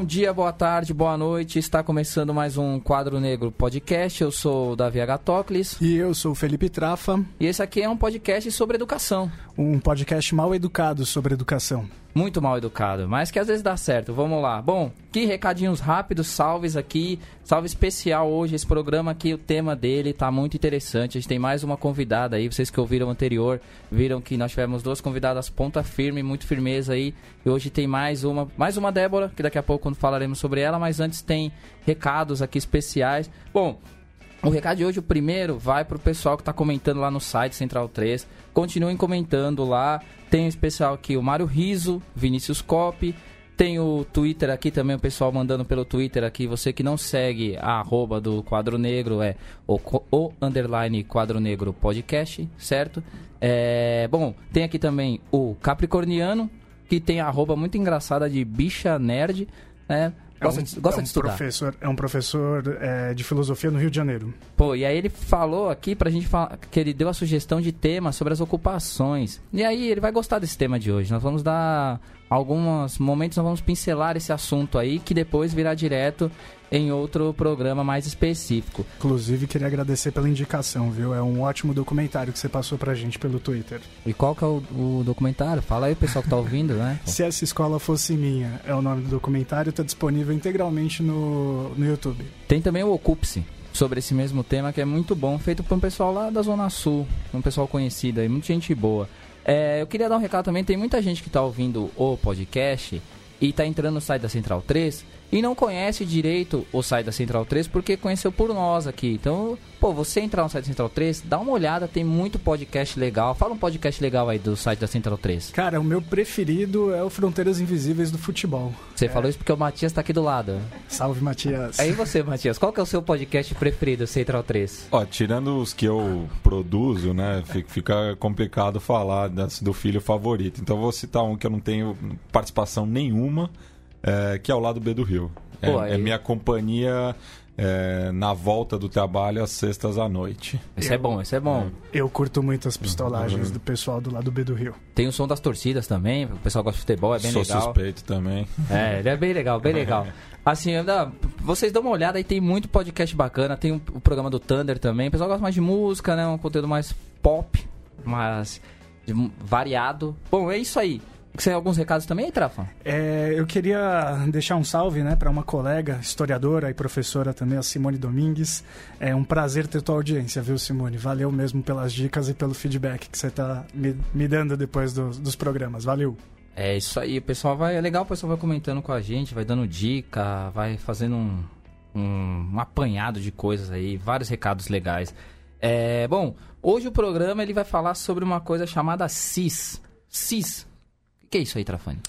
Bom dia, boa tarde, boa noite. Está começando mais um Quadro Negro Podcast. Eu sou o Davi Agatocles. E eu sou o Felipe Trafa. E esse aqui é um podcast sobre educação. Um podcast mal educado sobre educação. Muito mal educado, mas que às vezes dá certo. Vamos lá. Bom, que recadinhos rápidos, salves aqui. Salve especial hoje. Esse programa aqui, o tema dele tá muito interessante. A gente tem mais uma convidada aí. Vocês que ouviram anterior viram que nós tivemos duas convidadas ponta firme, muito firmeza aí. E hoje tem mais uma, mais uma Débora, que daqui a pouco falaremos sobre ela, mas antes tem recados aqui especiais. Bom, o recado de hoje, o primeiro, vai pro pessoal que está comentando lá no site Central 3. Continuem comentando lá. Tem um especial aqui o Mário Riso, Vinícius Cop. Tem o Twitter aqui também, o pessoal mandando pelo Twitter aqui. Você que não segue a arroba do Quadro Negro é o, o underline Quadro Negro Podcast, certo? É, bom, tem aqui também o Capricorniano, que tem a arroba muito engraçada de bicha nerd, né? Gosta, é um, de, gosta é um de estudar. Professor, é um professor é, de filosofia no Rio de Janeiro. Pô, e aí ele falou aqui pra gente falar, que ele deu a sugestão de tema sobre as ocupações. E aí ele vai gostar desse tema de hoje. Nós vamos dar alguns momentos, nós vamos pincelar esse assunto aí, que depois virá direto em outro programa mais específico. Inclusive, queria agradecer pela indicação, viu? É um ótimo documentário que você passou pra gente pelo Twitter. E qual que é o, o documentário? Fala aí, o pessoal que tá ouvindo, né? Se essa escola fosse minha, é o nome do documentário, tá disponível integralmente no, no YouTube. Tem também o Ocupe-se, sobre esse mesmo tema, que é muito bom, feito por um pessoal lá da Zona Sul, um pessoal conhecido aí, muita gente boa. É, eu queria dar um recado também, tem muita gente que está ouvindo o podcast e está entrando no site da Central 3 e não conhece direito o site da Central 3 porque conheceu por nós aqui. Então, pô, você entrar no site da Central 3, dá uma olhada, tem muito podcast legal. Fala um podcast legal aí do site da Central 3. Cara, o meu preferido é o Fronteiras Invisíveis do Futebol. Você é. falou isso porque o Matias tá aqui do lado. Salve, Matias. Aí você, Matias, qual que é o seu podcast preferido, Central 3? Ó, tirando os que eu produzo, né, fica complicado falar do filho favorito. Então vou citar um que eu não tenho participação nenhuma, é, que é o lado B do Rio. É, Pô, aí- é minha companhia é, na volta do trabalho às sextas à noite. Esse é bom, esse é bom. Eu curto muito as pistolagens do pessoal do lado B do Rio. Tem o som das torcidas também, o pessoal gosta de futebol, é bem Sou legal. suspeito também. É, ele é bem legal, bem legal. Assim, ainda- vocês dão uma olhada aí, tem muito podcast bacana, tem o, programa do Thunder também. O pessoal gosta mais de música, né? Um conteúdo mais pop, mais de- variado. Bom, é isso aí. Você tem alguns recados também Trafa? É, eu queria deixar um salve né, para uma colega, historiadora e professora também, a Simone Domingues. É um prazer ter tua audiência, viu, Simone? Valeu mesmo pelas dicas e pelo feedback que você está me, me dando depois dos, dos programas. Valeu. É isso aí, o pessoal vai. É legal, o pessoal vai comentando com a gente, vai dando dica, vai fazendo um, um, um apanhado de coisas aí, vários recados legais. É, bom, hoje o programa ele vai falar sobre uma coisa chamada CIS. CIS. Que é isso aí, Trafani?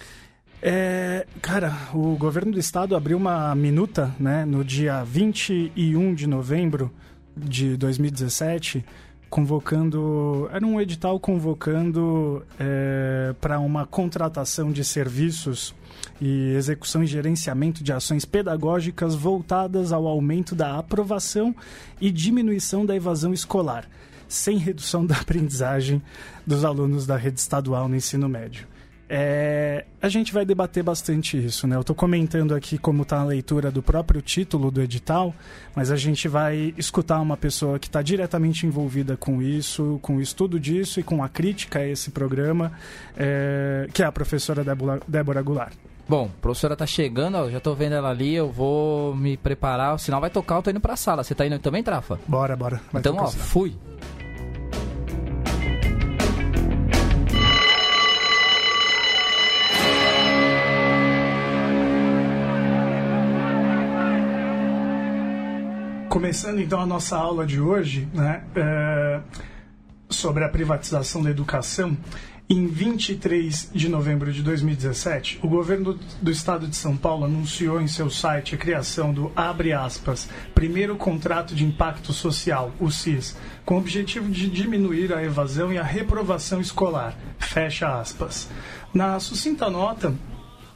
É, cara, o governo do estado abriu uma minuta né, no dia 21 de novembro de 2017, convocando. Era um edital convocando é, para uma contratação de serviços e execução e gerenciamento de ações pedagógicas voltadas ao aumento da aprovação e diminuição da evasão escolar, sem redução da aprendizagem dos alunos da rede estadual no ensino médio. É, a gente vai debater bastante isso, né? Eu estou comentando aqui como está a leitura do próprio título do edital, mas a gente vai escutar uma pessoa que está diretamente envolvida com isso, com o estudo disso e com a crítica a esse programa, é, que é a professora Débora, Débora Goulart. Bom, a professora tá chegando, ó, já tô vendo ela ali, eu vou me preparar, o sinal vai tocar, eu tô indo pra sala. Você tá indo também, Trafa? Bora, bora. Vai então, ó, fui. Começando então a nossa aula de hoje, né, é, sobre a privatização da educação, em 23 de novembro de 2017, o governo do estado de São Paulo anunciou em seu site a criação do, abre aspas, primeiro contrato de impacto social, o CIS, com o objetivo de diminuir a evasão e a reprovação escolar, fecha aspas. Na sucinta nota,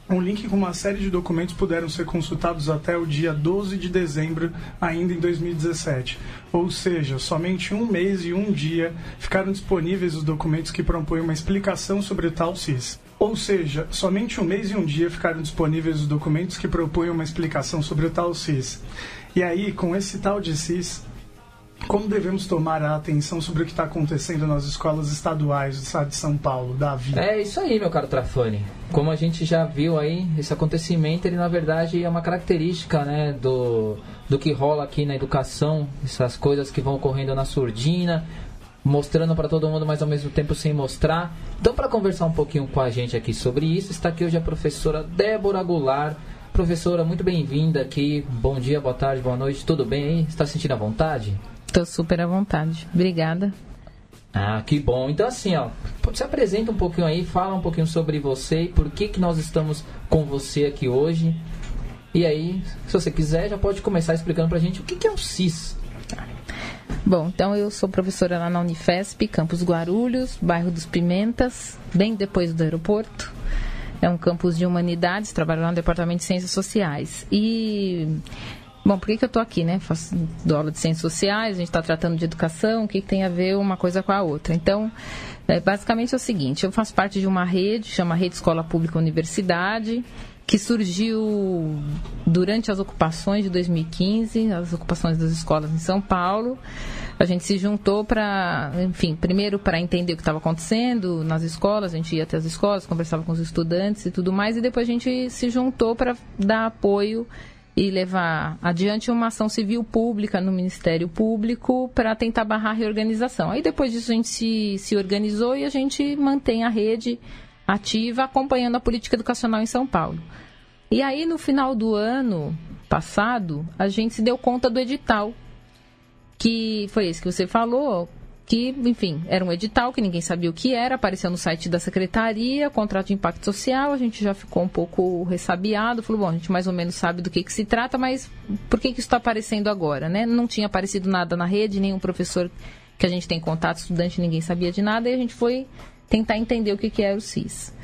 um link com uma série de documentos puderam ser consultados até o dia 12 de dezembro, ainda em 2017. Ou seja, somente um mês e um dia ficaram disponíveis os documentos que propõem uma explicação sobre o tal CIS. Ou seja, somente um mês e um dia ficaram disponíveis os documentos que propunham uma explicação sobre o tal CIS. E aí, com esse tal de CIS, como devemos tomar a atenção sobre o que está acontecendo nas escolas estaduais do estado de São Paulo, Davi? É isso aí, meu caro Trafani. Como a gente já viu aí, esse acontecimento, ele na verdade é uma característica né, do, do que rola aqui na educação, essas coisas que vão ocorrendo na surdina, mostrando para todo mundo, mas ao mesmo tempo sem mostrar. Então, para conversar um pouquinho com a gente aqui sobre isso, está aqui hoje a professora Débora Goulart. Professora, muito bem-vinda aqui. Bom dia, boa tarde, boa noite. Tudo bem? Está sentindo à vontade? Estou super à vontade. Obrigada. Ah, que bom. Então, assim, ó, se apresenta um pouquinho aí, fala um pouquinho sobre você e por que, que nós estamos com você aqui hoje. E aí, se você quiser, já pode começar explicando pra gente o que, que é o CIS. Bom, então eu sou professora lá na Unifesp, Campus Guarulhos, bairro dos Pimentas, bem depois do aeroporto. É um campus de humanidades, trabalho lá no Departamento de Ciências Sociais. E Bom, por que, que eu estou aqui, né? Faço dou aula de ciências sociais, a gente está tratando de educação, o que, que, tem a ver uma coisa com a outra? Então, é, basicamente é o seguinte: eu faço parte de uma rede, chama Rede Escola Pública Universidade, que surgiu durante as ocupações de 2015, as ocupações das escolas em São Paulo. A gente se juntou para, enfim, primeiro para entender o que estava acontecendo nas escolas, a gente ia até as escolas, conversava com os estudantes e tudo mais, e depois a gente se juntou para dar apoio e levar adiante uma ação civil pública no Ministério Público para tentar barrar a reorganização. Aí depois disso a gente se, se organizou e a gente mantém a rede ativa acompanhando a política educacional em São Paulo. E aí, no final do ano passado, a gente se deu conta do edital, que foi esse que você falou, que, enfim, era um edital que ninguém sabia o que era, apareceu no site da secretaria, contrato de impacto social, a gente já ficou um pouco ressabiado, falou, bom, a gente mais ou menos sabe do que, que se trata, mas por que, que isso está aparecendo agora, né? Não tinha aparecido nada na rede, nenhum professor que a gente tem contato, estudante, ninguém sabia de nada, e a gente foi tentar entender o que, que era o CIS.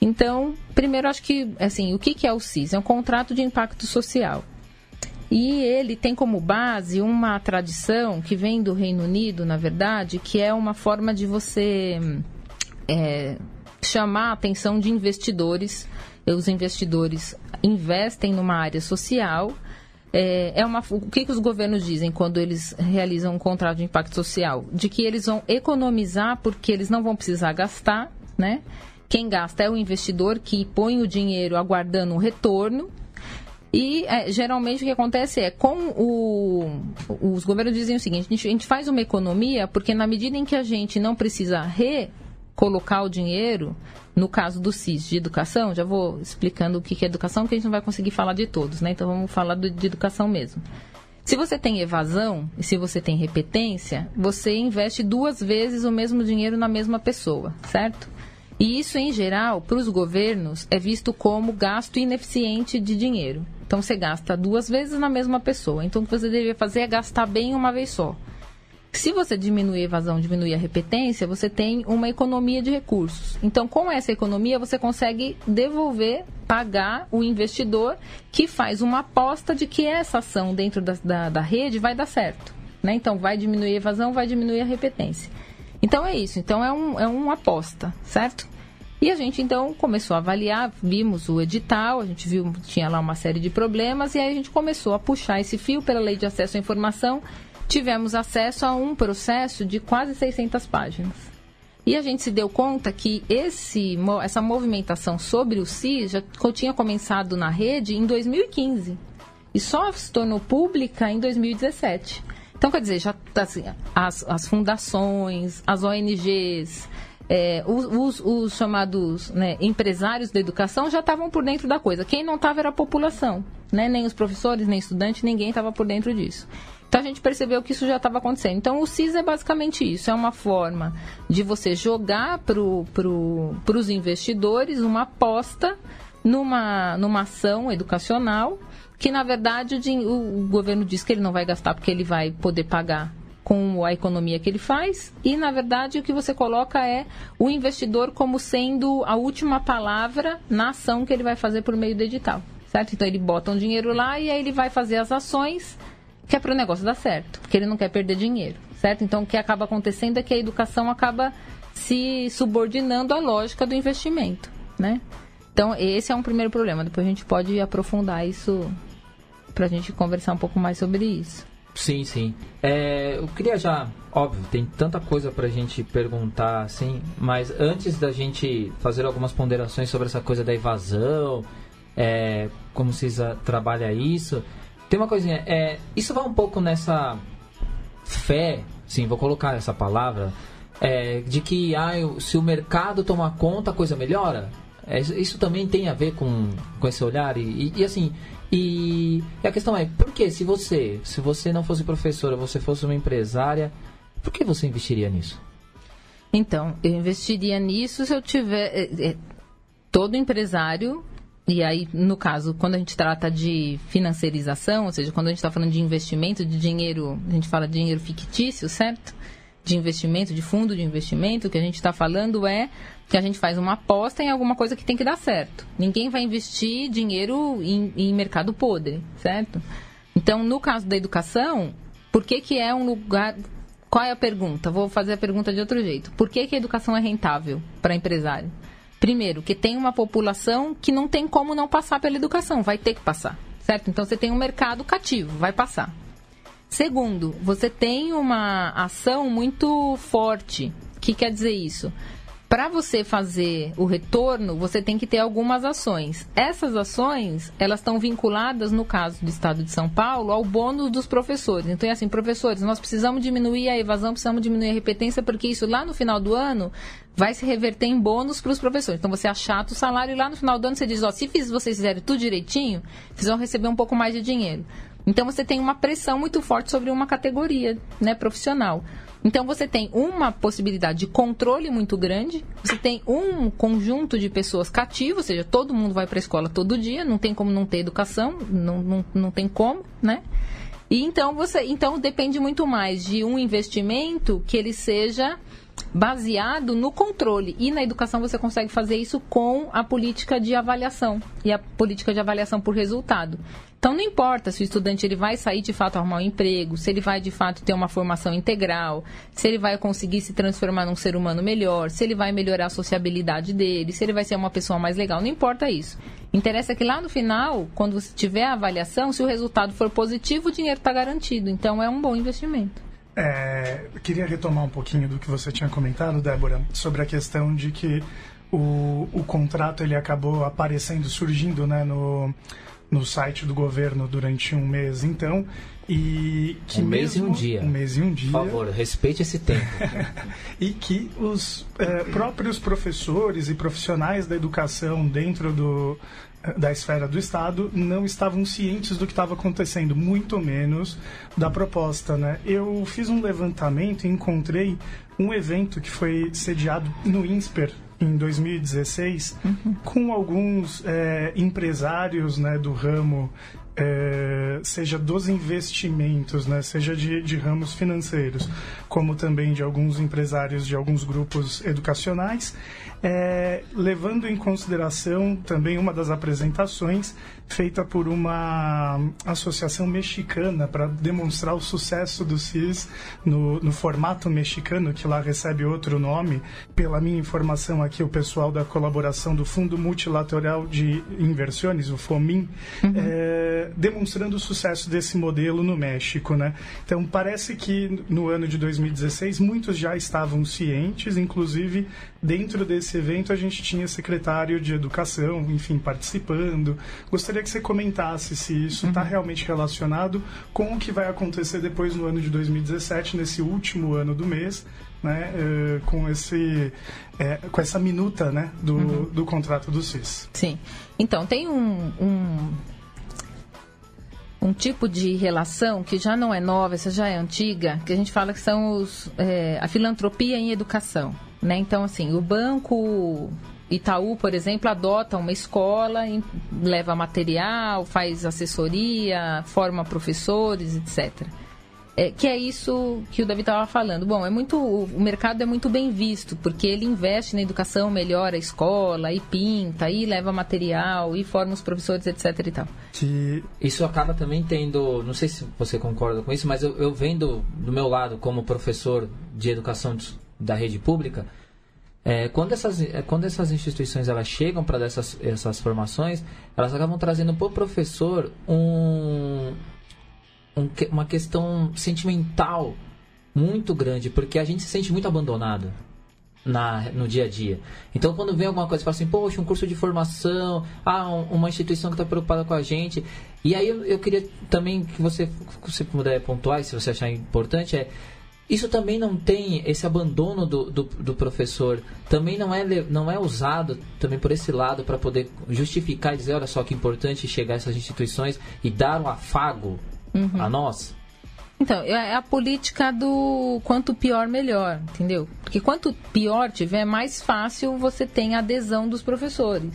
Então, primeiro, acho que, assim, o que, que é o CIS? É um contrato de impacto social. E ele tem como base uma tradição que vem do Reino Unido, na verdade, que é uma forma de você é, chamar a atenção de investidores. Os investidores investem numa área social. É, é uma, o que, que os governos dizem quando eles realizam um contrato de impacto social? De que eles vão economizar porque eles não vão precisar gastar, né? Quem gasta é o investidor que põe o dinheiro aguardando um retorno e é, geralmente o que acontece é, com o. Os governos dizem o seguinte: a gente, a gente faz uma economia porque, na medida em que a gente não precisa recolocar o dinheiro, no caso do CIS de educação, já vou explicando o que é educação, que a gente não vai conseguir falar de todos, né? Então vamos falar do, de educação mesmo. Se você tem evasão e se você tem repetência, você investe duas vezes o mesmo dinheiro na mesma pessoa, certo? E isso, em geral, para os governos, é visto como gasto ineficiente de dinheiro. Então você gasta duas vezes na mesma pessoa. Então o que você deveria fazer é gastar bem uma vez só. Se você diminuir a evasão, diminuir a repetência, você tem uma economia de recursos. Então, com essa economia, você consegue devolver, pagar o investidor que faz uma aposta de que essa ação dentro da, da, da rede vai dar certo. Né? Então, vai diminuir a evasão, vai diminuir a repetência. Então, é isso. Então, é, um, é uma aposta, certo? E a gente então começou a avaliar, vimos o edital, a gente viu tinha lá uma série de problemas e aí a gente começou a puxar esse fio pela Lei de Acesso à Informação. Tivemos acesso a um processo de quase 600 páginas. E a gente se deu conta que esse, essa movimentação sobre o CIS já tinha começado na rede em 2015 e só se tornou pública em 2017. Então, quer dizer, já assim, as, as fundações, as ONGs, é, os, os, os, chamados né, empresários da educação já estavam por dentro da coisa. Quem não estava era a população, né? nem os professores, nem estudantes, ninguém estava por dentro disso. Então a gente percebeu que isso já estava acontecendo. Então o CIS é basicamente isso: é uma forma de você jogar para pro, os investidores uma aposta numa, numa ação educacional que na verdade o, o governo diz que ele não vai gastar porque ele vai poder pagar com a economia que ele faz e, na verdade, o que você coloca é o investidor como sendo a última palavra na ação que ele vai fazer por meio do edital, certo? Então, ele bota um dinheiro lá e aí ele vai fazer as ações que é para o negócio dar certo, porque ele não quer perder dinheiro, certo? Então, o que acaba acontecendo é que a educação acaba se subordinando à lógica do investimento. né? Então, esse é um primeiro problema. Depois a gente pode aprofundar isso para a gente conversar um pouco mais sobre isso. Sim, sim. É, eu queria já, óbvio, tem tanta coisa para a gente perguntar, assim, mas antes da gente fazer algumas ponderações sobre essa coisa da evasão, é, como vocês trabalha isso, tem uma coisinha, é, isso vai um pouco nessa fé, sim, vou colocar essa palavra, é, de que ah, se o mercado tomar conta, a coisa melhora. É, isso também tem a ver com, com esse olhar e, e, e assim e, e a questão é por que se você se você não fosse professora você fosse uma empresária por que você investiria nisso então eu investiria nisso se eu tiver é, é, todo empresário e aí, no caso, quando a gente trata de financiarização, ou seja, quando a gente está falando de investimento, de dinheiro, a gente fala de dinheiro fictício, certo? De investimento, de fundo de investimento, o que a gente está falando é que a gente faz uma aposta em alguma coisa que tem que dar certo. Ninguém vai investir dinheiro em, em mercado podre, certo? Então, no caso da educação, por que, que é um lugar. Qual é a pergunta? Vou fazer a pergunta de outro jeito. Por que, que a educação é rentável para empresário? Primeiro, que tem uma população que não tem como não passar pela educação, vai ter que passar, certo? Então você tem um mercado cativo, vai passar. Segundo, você tem uma ação muito forte. O que quer dizer isso? Para você fazer o retorno, você tem que ter algumas ações. Essas ações, elas estão vinculadas, no caso do Estado de São Paulo, ao bônus dos professores. Então, é assim, professores, nós precisamos diminuir a evasão, precisamos diminuir a repetência, porque isso lá no final do ano vai se reverter em bônus para os professores. Então, você achata o salário e lá no final do ano você diz, ó, se vocês fizerem tudo direitinho, vocês vão receber um pouco mais de dinheiro. Então, você tem uma pressão muito forte sobre uma categoria né, profissional. Então você tem uma possibilidade de controle muito grande, você tem um conjunto de pessoas cativas, ou seja, todo mundo vai para a escola todo dia, não tem como não ter educação, não, não, não tem como, né? E então você, então depende muito mais de um investimento que ele seja baseado no controle. E na educação você consegue fazer isso com a política de avaliação e a política de avaliação por resultado. Então não importa se o estudante ele vai sair de fato arrumar um emprego, se ele vai de fato ter uma formação integral, se ele vai conseguir se transformar num ser humano melhor, se ele vai melhorar a sociabilidade dele, se ele vai ser uma pessoa mais legal, não importa isso. Interessa que lá no final, quando você tiver a avaliação, se o resultado for positivo, o dinheiro está garantido. Então é um bom investimento. É, queria retomar um pouquinho do que você tinha comentado, Débora, sobre a questão de que o, o contrato ele acabou aparecendo, surgindo né, no, no site do governo durante um mês, então, e que um mês e um dia. Um mês e um dia. Por favor, respeite esse tempo. e que os é, próprios professores e profissionais da educação dentro do, é, da esfera do Estado não estavam cientes do que estava acontecendo, muito menos da proposta. Né? Eu fiz um levantamento e encontrei um evento que foi sediado no INSPER, em 2016 uhum. com alguns é, empresários né, do ramo, é, seja dos investimentos, né, seja de, de ramos financeiros, como também de alguns empresários de alguns grupos educacionais, é, levando em consideração também uma das apresentações feita por uma associação mexicana para demonstrar o sucesso do CIS no, no, formato mexicano, que lá recebe outro nome. Pela minha informação aqui, o pessoal da colaboração do Fundo Multilateral de Inversões, o FOMIN, uhum. é, demonstrando o sucesso desse modelo no México. Né? Então, parece que no ano de 2016 muitos já estavam cientes, inclusive dentro desse evento a gente tinha secretário de educação, enfim, participando. Gostaria que você comentasse se isso está uhum. realmente relacionado com o que vai acontecer depois no ano de 2017, nesse último ano do mês, né, uh, com esse é, com essa minuta né, do, uhum. do contrato do CIS. Sim. Então, tem um, um, um, tipo de relação que já não é nova, essa já é antiga, que a gente fala que são os, é, a filantropia em educação. Né? Então, assim, o banco Itaú, por exemplo, adota uma escola, leva material, faz assessoria, forma professores, etc. É, que é isso que o David estava falando. Bom, é muito, o mercado é muito bem visto, porque ele investe na educação, melhora a escola, e pinta, e leva material, e forma os professores, etc. e tal. Que... Isso acaba também tendo, não sei se você concorda com isso, mas eu, eu vendo do meu lado como professor de educação da rede pública, é, quando, essas, é, quando essas instituições elas chegam para essas, essas formações, elas acabam trazendo para o professor um, um, uma questão sentimental muito grande, porque a gente se sente muito abandonado na, no dia a dia. Então, quando vem alguma coisa, fala assim, poxa, um curso de formação, ah, uma instituição que está preocupada com a gente. E aí eu, eu queria também que você, se puder pontuar, se você achar importante, é isso também não tem esse abandono do, do, do, professor também não é não é usado também por esse lado para poder justificar e dizer olha só que importante chegar a essas instituições e dar um afago uhum. a nós então, é, é a política do quanto pior, melhor, entendeu? Porque quanto pior tiver, mais fácil você tem a adesão dos professores.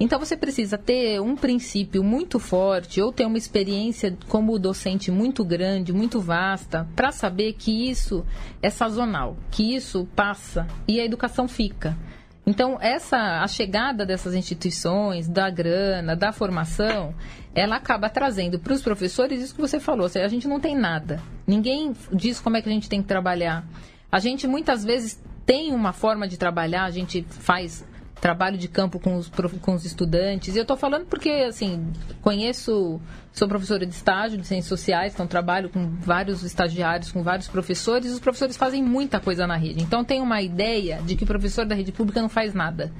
Então você precisa ter um princípio muito forte ou ter uma experiência como docente muito grande, muito vasta, para saber que isso é sazonal, que isso passa e a educação fica. Então, essa a chegada dessas instituições, da grana, da formação, ela acaba trazendo para os professores isso que você falou. Seja, a gente não tem nada. Ninguém diz como é que a gente tem que trabalhar. A gente muitas vezes tem uma forma de trabalhar, a gente faz trabalho de campo com os, com os estudantes. E eu estou falando porque, assim, conheço, sou professora de estágio de ciências sociais, então trabalho com vários estagiários, com vários professores, e os professores fazem muita coisa na rede. Então, tem uma ideia de que o professor da rede pública não faz nada.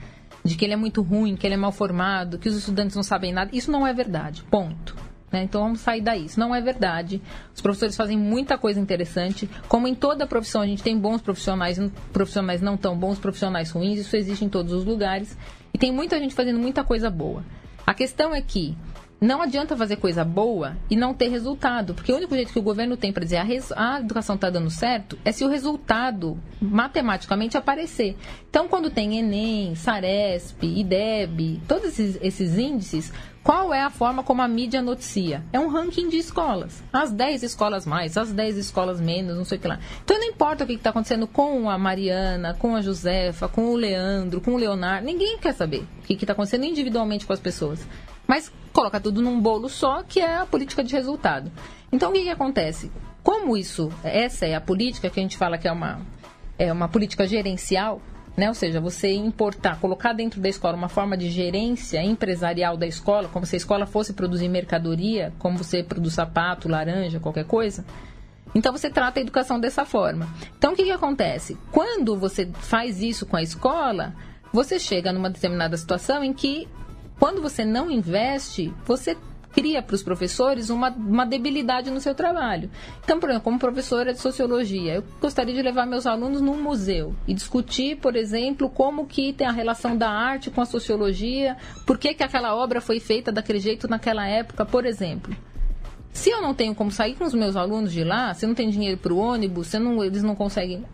De que ele é muito ruim, que ele é mal formado, que os estudantes não sabem nada. Isso não é verdade. Ponto. Né? Então vamos sair daí. Isso não é verdade. Os professores fazem muita coisa interessante. Como em toda profissão, a gente tem bons profissionais, profissionais não tão bons, profissionais ruins. Isso existe em todos os lugares. E tem muita gente fazendo muita coisa boa. A questão é que não adianta fazer coisa boa e não ter resultado, porque o único jeito que o governo tem para dizer a, res, a educação está dando certo é se o resultado matematicamente aparecer. Então, quando tem Enem, Saresp, IDEB, todos esses, esses índices, qual é a forma como a mídia noticia? É um ranking de escolas. As 10 escolas mais, as 10 escolas menos, não sei o que lá. Então não importa o que está acontecendo com a Mariana, com a Josefa, com o Leandro, com o Leonardo. Ninguém quer saber o que está acontecendo individualmente com as pessoas. Mas coloca tudo num bolo só, que é a política de resultado. Então, o que, que acontece? Como isso, essa é a política que a gente fala que é uma, é uma política gerencial, né? Ou seja, você importar, colocar dentro da escola uma forma de gerência empresarial da escola, como se a escola fosse produzir mercadoria, como você produz sapato, laranja, qualquer coisa. Então você trata a educação dessa forma. Então o que, que acontece? Quando você faz isso com a escola, você chega numa determinada situação em que quando você não investe, você cria para os professores uma, uma debilidade no seu trabalho. Então, por exemplo, como professora de sociologia, eu gostaria de levar meus alunos num museu e discutir, por exemplo, como que tem a relação da arte com a sociologia, por que, que aquela obra foi feita daquele jeito naquela época, por exemplo. Se eu não tenho como sair com os meus alunos de lá, se não tem dinheiro para o ônibus, se não, eles não conseguem,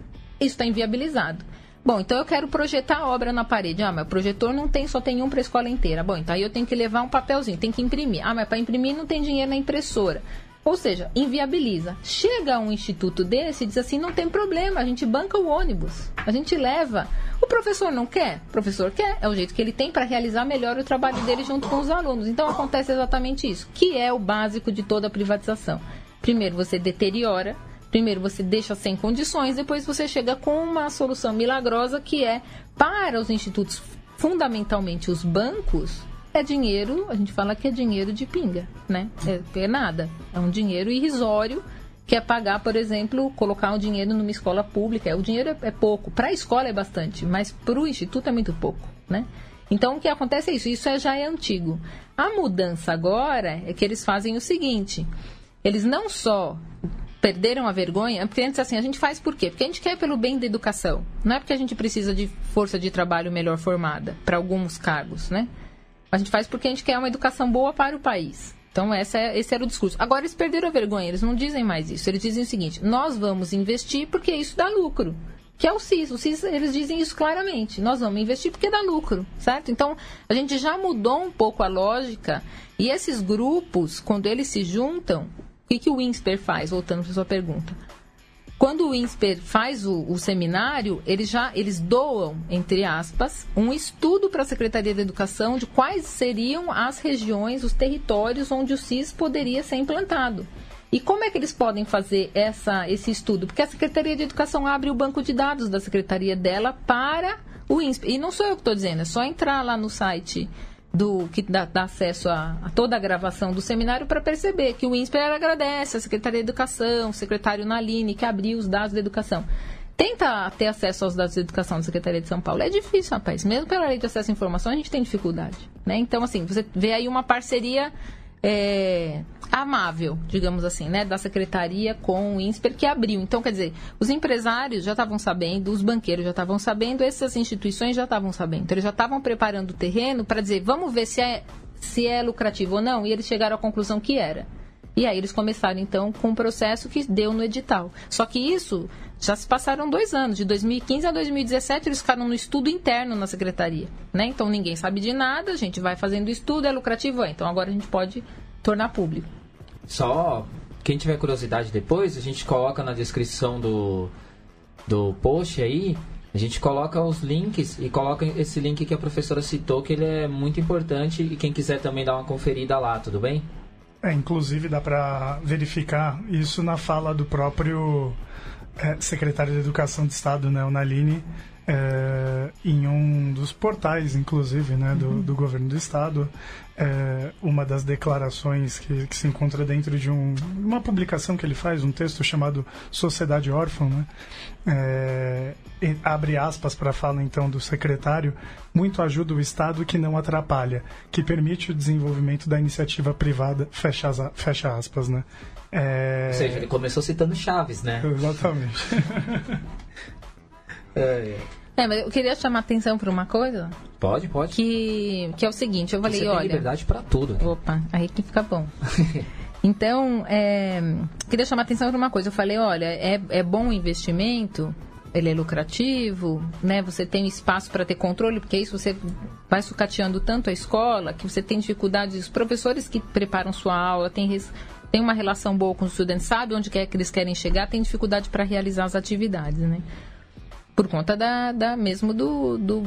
isso está inviabilizado. Bom, então eu quero projetar a obra na parede. Ah, mas o projetor não tem, só tem um para a escola inteira. Bom, então aí eu tenho que levar um papelzinho, tem que imprimir. Ah, mas para imprimir não tem dinheiro na impressora. Ou seja, inviabiliza. Chega um instituto desse e diz assim: não tem problema, a gente banca o ônibus, a gente leva. O professor não quer? O professor quer, é o jeito que ele tem para realizar melhor o trabalho dele junto com os alunos. Então acontece exatamente isso, que é o básico de toda a privatização. Primeiro você deteriora Primeiro você deixa sem condições, depois você chega com uma solução milagrosa que é para os institutos, fundamentalmente os bancos, é dinheiro, a gente fala que é dinheiro de pinga, né? É, é nada. É um dinheiro irrisório que é pagar, por exemplo, colocar um dinheiro numa escola pública. O dinheiro é, é pouco. Para a escola é bastante, mas para o instituto é muito pouco, né? Então, o que acontece é isso. Isso é, já é antigo. A mudança agora é que eles fazem o seguinte. Eles não só perderam a vergonha, porque antes assim, a gente faz por quê? Porque a gente quer pelo bem da educação. Não é porque a gente precisa de força de trabalho melhor formada para alguns cargos, né? A gente faz porque a gente quer uma educação boa para o país. Então, é, esse era o discurso. Agora, eles perderam a vergonha, eles não dizem mais isso. Eles dizem o seguinte: nós vamos investir porque isso dá lucro. Que é o CIS. O CIS, eles dizem isso claramente. Nós vamos investir porque dá lucro, certo? Então, a gente já mudou um pouco a lógica. E esses grupos, quando eles se juntam, o que, que o INSPER faz? Voltando para sua pergunta. Quando o INSPER faz o, o, seminário, eles já eles doam, entre aspas, um estudo para a Secretaria da Educação de quais seriam as regiões, os territórios onde o CIS poderia ser implantado. E como é que eles podem fazer essa, esse estudo? Porque a Secretaria de Educação abre o banco de dados da secretaria dela para o INSPER. E não sou eu que estou dizendo, é só entrar lá no site do que dá, dá acesso a, a, toda a gravação do seminário para perceber que o INSPER agradece a Secretaria de Educação, o secretário Naline, que abriu os dados da educação. Tenta ter acesso aos dados de educação da Secretaria de São Paulo. É difícil, rapaz. Mesmo pela lei de acesso à informação, a gente tem dificuldade. Né? Então, assim, você vê aí uma parceria é, amável, digamos assim, né, da secretaria com o INSPER que abriu. Então, quer dizer, os empresários já estavam sabendo, os banqueiros já estavam sabendo, essas instituições já estavam sabendo. Então, eles já estavam preparando o terreno para dizer, vamos ver se é, se é lucrativo ou não, e eles chegaram à conclusão que era. E aí eles começaram, então, com o um processo que deu no edital. Só que isso já se passaram dois anos, de 2015 a 2017 eles ficaram no estudo interno na secretaria, né? Então ninguém sabe de nada, a gente vai fazendo estudo, é lucrativo, é. Então agora a gente pode tornar público. Só quem tiver curiosidade depois, a gente coloca na descrição do, do post aí, a gente coloca os links e coloca esse link que a professora citou, que ele é muito importante e quem quiser também dar uma conferida lá, tudo bem? É, inclusive dá para verificar isso na fala do próprio secretário de Educação de Estado, né, o Naline, é, em um dos portais, inclusive, né, do, uhum. do governo do estado, é, uma das declarações que, que, se encontra dentro de um, uma publicação que ele faz, um texto chamado Sociedade Órfã, né, é, abre aspas para a fala então do secretário, muito ajuda o Estado que não atrapalha, que permite o desenvolvimento da iniciativa privada, fecha, as, fecha aspas, né. É... Ou seja, ele começou citando Chaves, né? Exatamente. é, é. mas eu queria chamar atenção para uma coisa. Pode, pode. Que, que é o seguinte, eu falei, Você olha... Tem liberdade para tudo. Opa, aí que fica bom. então, é, queria chamar atenção para uma coisa. Eu falei, olha, é, é bom o investimento, ele é lucrativo, né? Você tem espaço para ter controle, porque isso você vai sucateando tanto a escola que você tem dificuldades. Os professores que preparam sua aula têm tem uma relação boa com os estudantes, sabe onde quer que eles querem chegar, tem dificuldade para realizar as atividades, né? Por conta da, da mesmo do, do,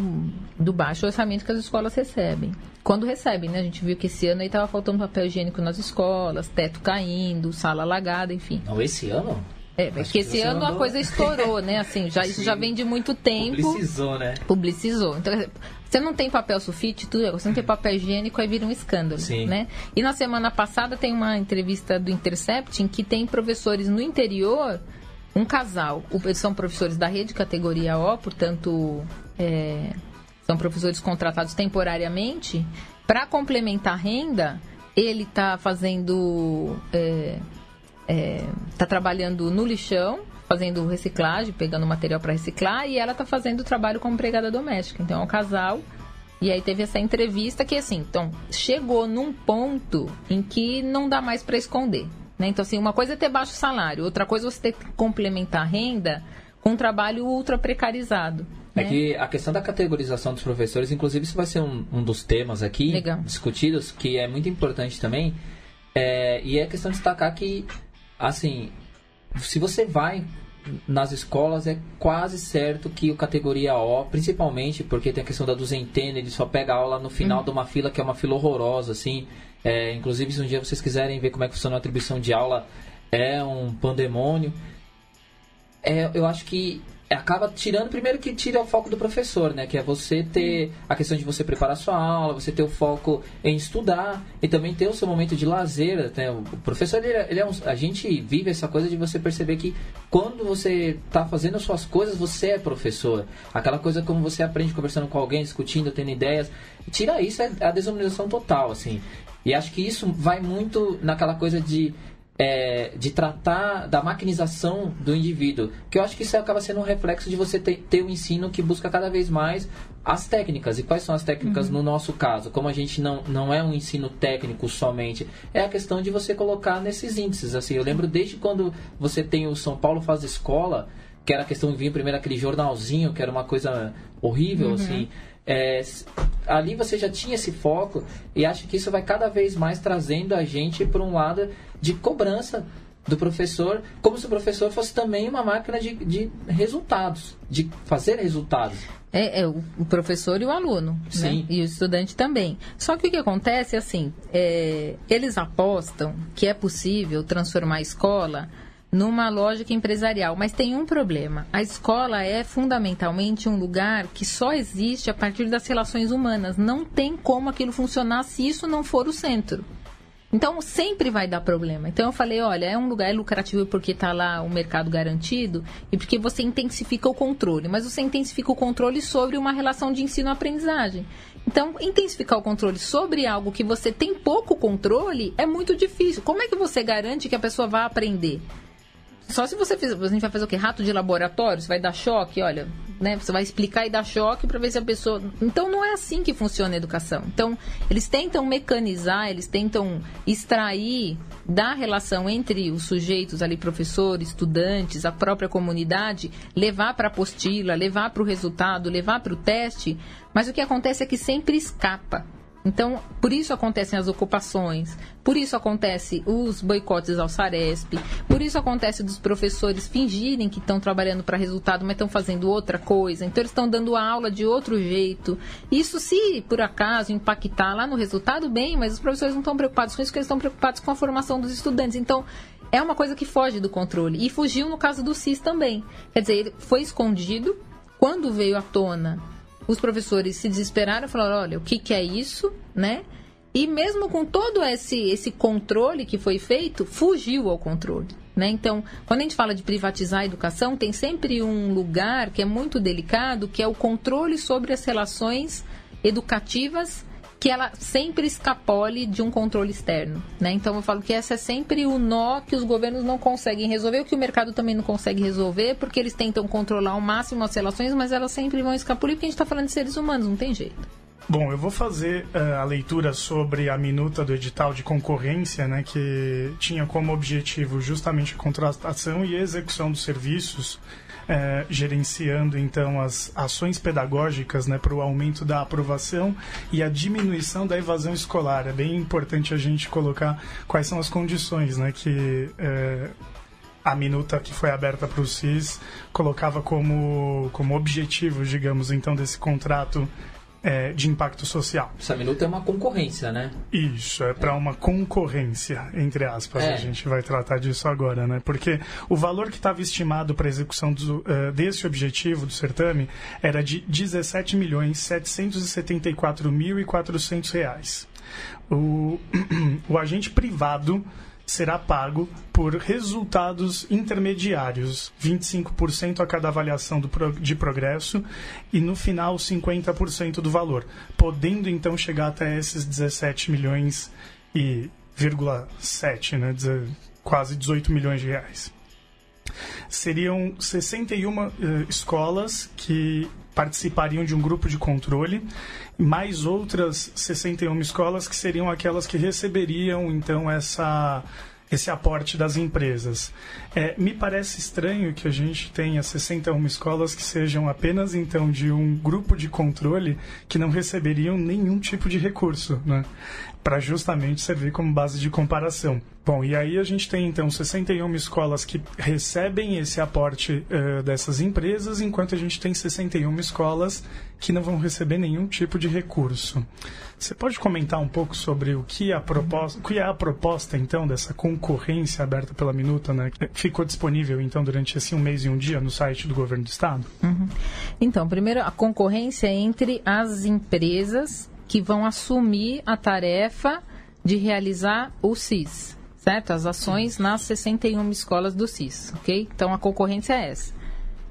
do, baixo orçamento que as escolas recebem. Quando recebem, né? A gente viu que esse ano aí estava faltando papel higiênico nas escolas, teto caindo, sala alagada, enfim. Não, esse ano? É, porque esse ano a coisa estourou, né? Assim, já, isso já vem de muito tempo. Publicizou, né? Publicizou. Então, você não tem papel sulfite, tudo, você não tem papel higiênico, aí vira um escândalo, Sim. né? E na semana passada tem uma entrevista do Intercept em que tem professores no interior, um casal, são professores da rede categoria O, portanto, é, são professores contratados temporariamente, para complementar a renda, ele está fazendo... É, é, tá trabalhando no lixão, fazendo reciclagem, pegando material para reciclar, e ela está fazendo o trabalho como empregada doméstica. Então é um casal. E aí teve essa entrevista que assim, então chegou num ponto em que não dá mais para esconder. Né? Então assim, uma coisa é ter baixo salário, outra coisa é você ter que complementar a renda com um trabalho ultra precarizado. É né? que a questão da categorização dos professores, inclusive isso vai ser um, um dos temas aqui Legal. discutidos, que é muito importante também. É, e é questão de destacar que, assim, se você vai nas escolas é quase certo que o categoria O, principalmente porque tem a questão da duzentena, ele só pega aula no final uhum. de uma fila que é uma fila horrorosa, assim. É, inclusive, se um dia vocês quiserem ver como é que funciona a atribuição de aula, é um pandemônio. É, eu acho que acaba tirando, primeiro que tira o foco do professor, né? Que é você ter a questão de você preparar sua aula, você ter o foco em estudar e também ter o seu momento de lazer. Né? O professor, ele, é, ele é um, a gente vive essa coisa de você perceber que quando você está fazendo as suas coisas, você é professor. Aquela coisa como você aprende conversando com alguém, discutindo, tendo ideias. Tira isso, é a desumanização total, assim. E acho que isso vai muito naquela coisa de é, de tratar da maquinização do indivíduo. Que eu acho que isso acaba sendo um reflexo de você ter, ter um ensino que busca cada vez mais as técnicas. E quais são as técnicas uhum. no nosso caso? Como a gente não, não é um ensino técnico somente, é a questão de você colocar nesses índices. Assim, eu lembro desde quando você tem o São Paulo Faz Escola, que era a questão de vir primeiro aquele jornalzinho, que era uma coisa horrível, uhum. assim. É, ali você já tinha esse foco e acho que isso vai cada vez mais trazendo a gente para um lado de cobrança do professor, como se o professor fosse também uma máquina de, de resultados, de fazer resultados. É, é o, professor e o aluno, né? Sim. Né? E o estudante também. Só que o que acontece, assim, é, eles apostam que é possível transformar a escola numa lógica empresarial. Mas tem um problema. A escola é fundamentalmente um lugar que só existe a partir das relações humanas. Não tem como aquilo funcionar se isso não for o centro. Então sempre vai dar problema. Então eu falei, olha, é um lugar lucrativo porque está lá o mercado garantido e porque você intensifica o controle, mas você intensifica o controle sobre uma relação de ensino-aprendizagem. Então, intensificar o controle sobre algo que você tem pouco controle é muito difícil. Como é que você garante que a pessoa vai aprender? Só se você fizer, a gente vai fazer o quê? Rato de laboratório, você vai dar choque, olha, né? Você vai explicar e dar choque para ver se a pessoa. Então não é assim que funciona a educação. Então, eles tentam mecanizar, eles tentam extrair da relação entre os sujeitos ali, professores, estudantes, a própria comunidade, levar para a apostila, levar para o resultado, levar para o teste, mas o que acontece é que sempre escapa. Então, por isso acontecem as ocupações, por isso acontece os boicotes ao Saresp, por isso acontece dos professores fingirem que estão trabalhando para resultado, mas estão fazendo outra coisa. Então, eles estão dando a aula de outro jeito. Isso, se por acaso impactar lá no resultado, bem, mas os professores não estão preocupados com isso, porque eles estão preocupados com a formação dos estudantes. Então, é uma coisa que foge do controle. E fugiu no caso do CIS também. Quer dizer, ele foi escondido. Quando veio à tona os professores se desesperaram e falaram: olha, o que, que é isso, né? E mesmo com todo esse, esse controle que foi feito, fugiu ao controle. Né? Então, quando a gente fala de privatizar a educação, tem sempre um lugar que é muito delicado, que é o controle sobre as relações educativas que ela sempre escapole de um controle externo, né? Então eu falo que essa é sempre o nó que os governos não conseguem resolver, o que o mercado também não consegue resolver, porque eles tentam controlar ao máximo as relações, mas elas sempre vão escapulir porque a gente está falando de seres humanos, não tem jeito. Bom, eu vou fazer uh, a leitura sobre a minuta do edital de concorrência, né, que tinha como objetivo justamente a contratação e execução dos serviços é, gerenciando então as ações pedagógicas né, para o aumento da aprovação e a diminuição da evasão escolar. É bem importante a gente colocar quais são as condições né, que é, a minuta que foi aberta para o CIS colocava como, como objetivo, digamos, então, desse contrato é, de impacto social. Essa minuta é uma concorrência, né? Isso, é para uma concorrência, entre aspas. É. A gente vai tratar disso agora, né? Porque o valor que estava estimado para a execução do, uh, desse objetivo do certame era de 17 milhões 774 mil e 400 reais. O, o agente privado será pago por resultados intermediários, 25% a cada avaliação de progresso e no final 50% do valor, podendo então chegar até esses 17 milhões e 7, né, quase 18 milhões de reais. Seriam 61 uh, eh, escolas que participariam de um grupo de controle, mais outras 61 escolas que seriam aquelas que receberiam então essa esse aporte das empresas. É, me parece estranho que a gente tenha 61 escolas que sejam apenas então de um grupo de controle que não receberiam nenhum tipo de recurso, né? Para justamente servir como base de comparação. Bom, e aí a gente tem então 61 escolas que recebem esse aporte uh, dessas empresas, enquanto a gente tem 61 escolas que não vão receber nenhum tipo de recurso. Você pode comentar um pouco sobre o que, a proposta, o que é a proposta então dessa concorrência aberta pela Minuta, né? Ficou disponível então durante esse um mês e um dia no site do governo do estado? Uhum. Então, primeiro a concorrência entre as empresas que vão assumir a tarefa de realizar o CIS, certo? As ações nas 61 escolas do CIS, ok? Então a concorrência é essa.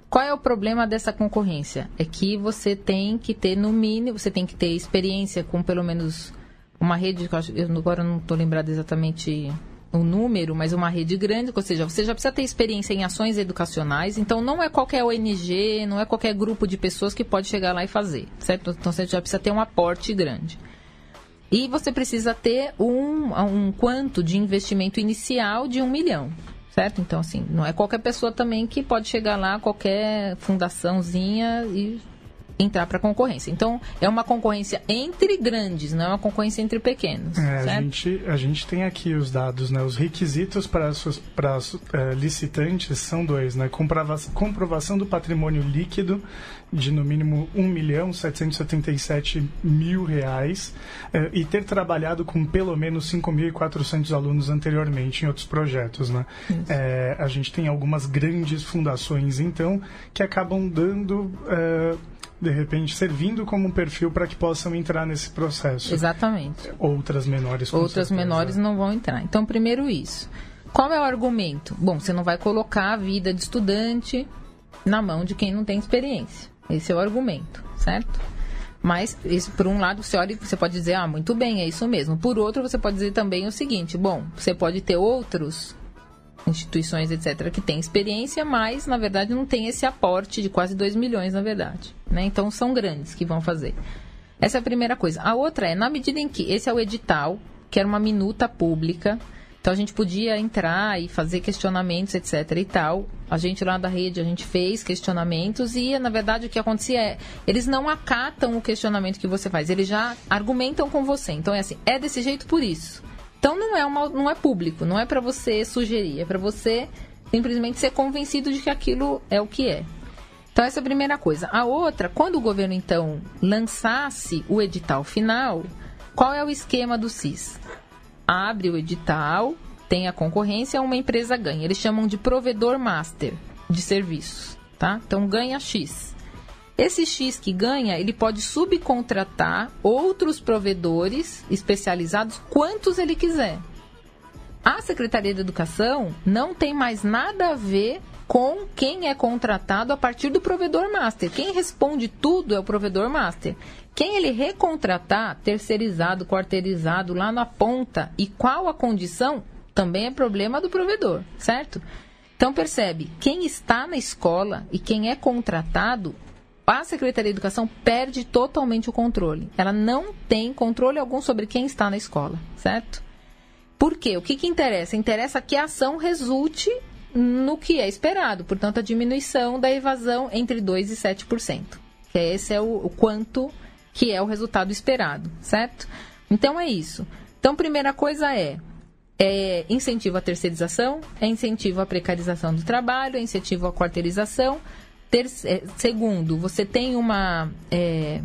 Qual é o problema dessa concorrência? É que você tem que ter, no mínimo, você tem que ter experiência com pelo menos uma rede, eu agora não estou lembrado exatamente um número, mas uma rede grande, ou seja, você já precisa ter experiência em ações educacionais, então não é qualquer ONG, não é qualquer grupo de pessoas que pode chegar lá e fazer, certo? Então você já precisa ter um aporte grande. E você precisa ter um, um quanto de investimento inicial de um milhão, certo? Então, assim, não é qualquer pessoa também que pode chegar lá, qualquer fundaçãozinha e entrar para concorrência. Então, é uma concorrência entre grandes, não é uma concorrência entre pequenos. É, a, gente, a gente tem aqui os dados, né? Os requisitos para, para uh, licitantes são dois, né? Comprovação, comprovação do patrimônio líquido de no mínimo 1 milhão 777 mil reais uh, e ter trabalhado com pelo menos 5.400 alunos anteriormente em outros projetos, né? É, a gente tem algumas grandes fundações, então, que acabam dando... De repente servindo como um perfil para que possam entrar nesse processo. Exatamente. Outras menores. Outras certeza. menores não vão entrar. Então, primeiro isso. Qual é o argumento? Bom, você não vai colocar a vida de estudante na mão de quem não tem experiência. Esse é o argumento, certo? Mas, isso, por um lado, você olha você pode dizer, ah, muito bem, é isso mesmo. Por outro, você pode dizer também o seguinte, bom, você pode ter outros instituições, etc., que têm experiência, mas, na verdade, não tem esse aporte de quase 2 milhões, na verdade. Né? Então, são grandes que vão fazer. Essa é a primeira coisa. A outra é, na medida em que esse é o edital, que era uma minuta pública, então a gente podia entrar e fazer questionamentos, etc. e tal. A gente lá da rede, a gente fez questionamentos e, na verdade, o que acontecia é, eles não acatam o questionamento que você faz, eles já argumentam com você. Então é assim, é desse jeito por isso. Então não é, uma, não é público, não é para você sugerir, é para você simplesmente ser convencido de que aquilo é o que é. Então essa é a primeira coisa. A outra, quando o governo então lançasse o edital final, qual é o esquema do CIS? Abre o edital, tem a concorrência, uma empresa ganha. Eles chamam de provedor master de serviços, tá? Então ganha X. Esse X que ganha, ele pode subcontratar outros provedores especializados quantos ele quiser. A Secretaria de Educação não tem mais nada a ver com quem é contratado a partir do provedor master. Quem responde tudo é o provedor master. Quem ele recontratar, terceirizado, quarteirizado, lá na ponta, e qual a condição, também é problema do provedor, certo? Então percebe, quem está na escola e quem é contratado a Secretaria de Educação perde totalmente o controle. Ela não tem controle algum sobre quem está na escola, certo? Por quê? O que, que interessa? Interessa que a ação resulte no que é esperado, portanto, a diminuição da evasão entre 2% e 7%. Que esse é o, o quanto que é o resultado esperado, certo? Então é isso. Então, primeira coisa é, é incentivo à terceirização, é incentivo à precarização do trabalho, é incentivo à quarteirização, ter, é, segundo, você tem uma é,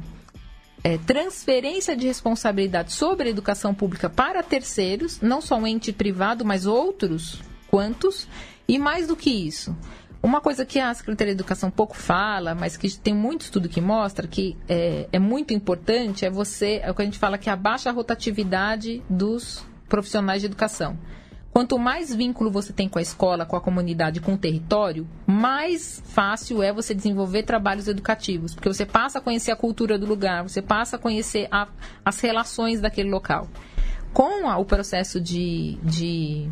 é, transferência de responsabilidade sobre a educação pública para terceiros, não só um ente privado, mas outros quantos. E mais do que isso, uma coisa que a Secretaria de Educação pouco fala, mas que tem muito estudo que mostra que é, é muito importante, é você, é o que a gente fala que é a baixa rotatividade dos profissionais de educação. Quanto mais vínculo você tem com a escola, com a comunidade, com o território, mais fácil é você desenvolver trabalhos educativos, porque você passa a conhecer a cultura do lugar, você passa a conhecer a, as relações daquele local. Com a, o processo de, de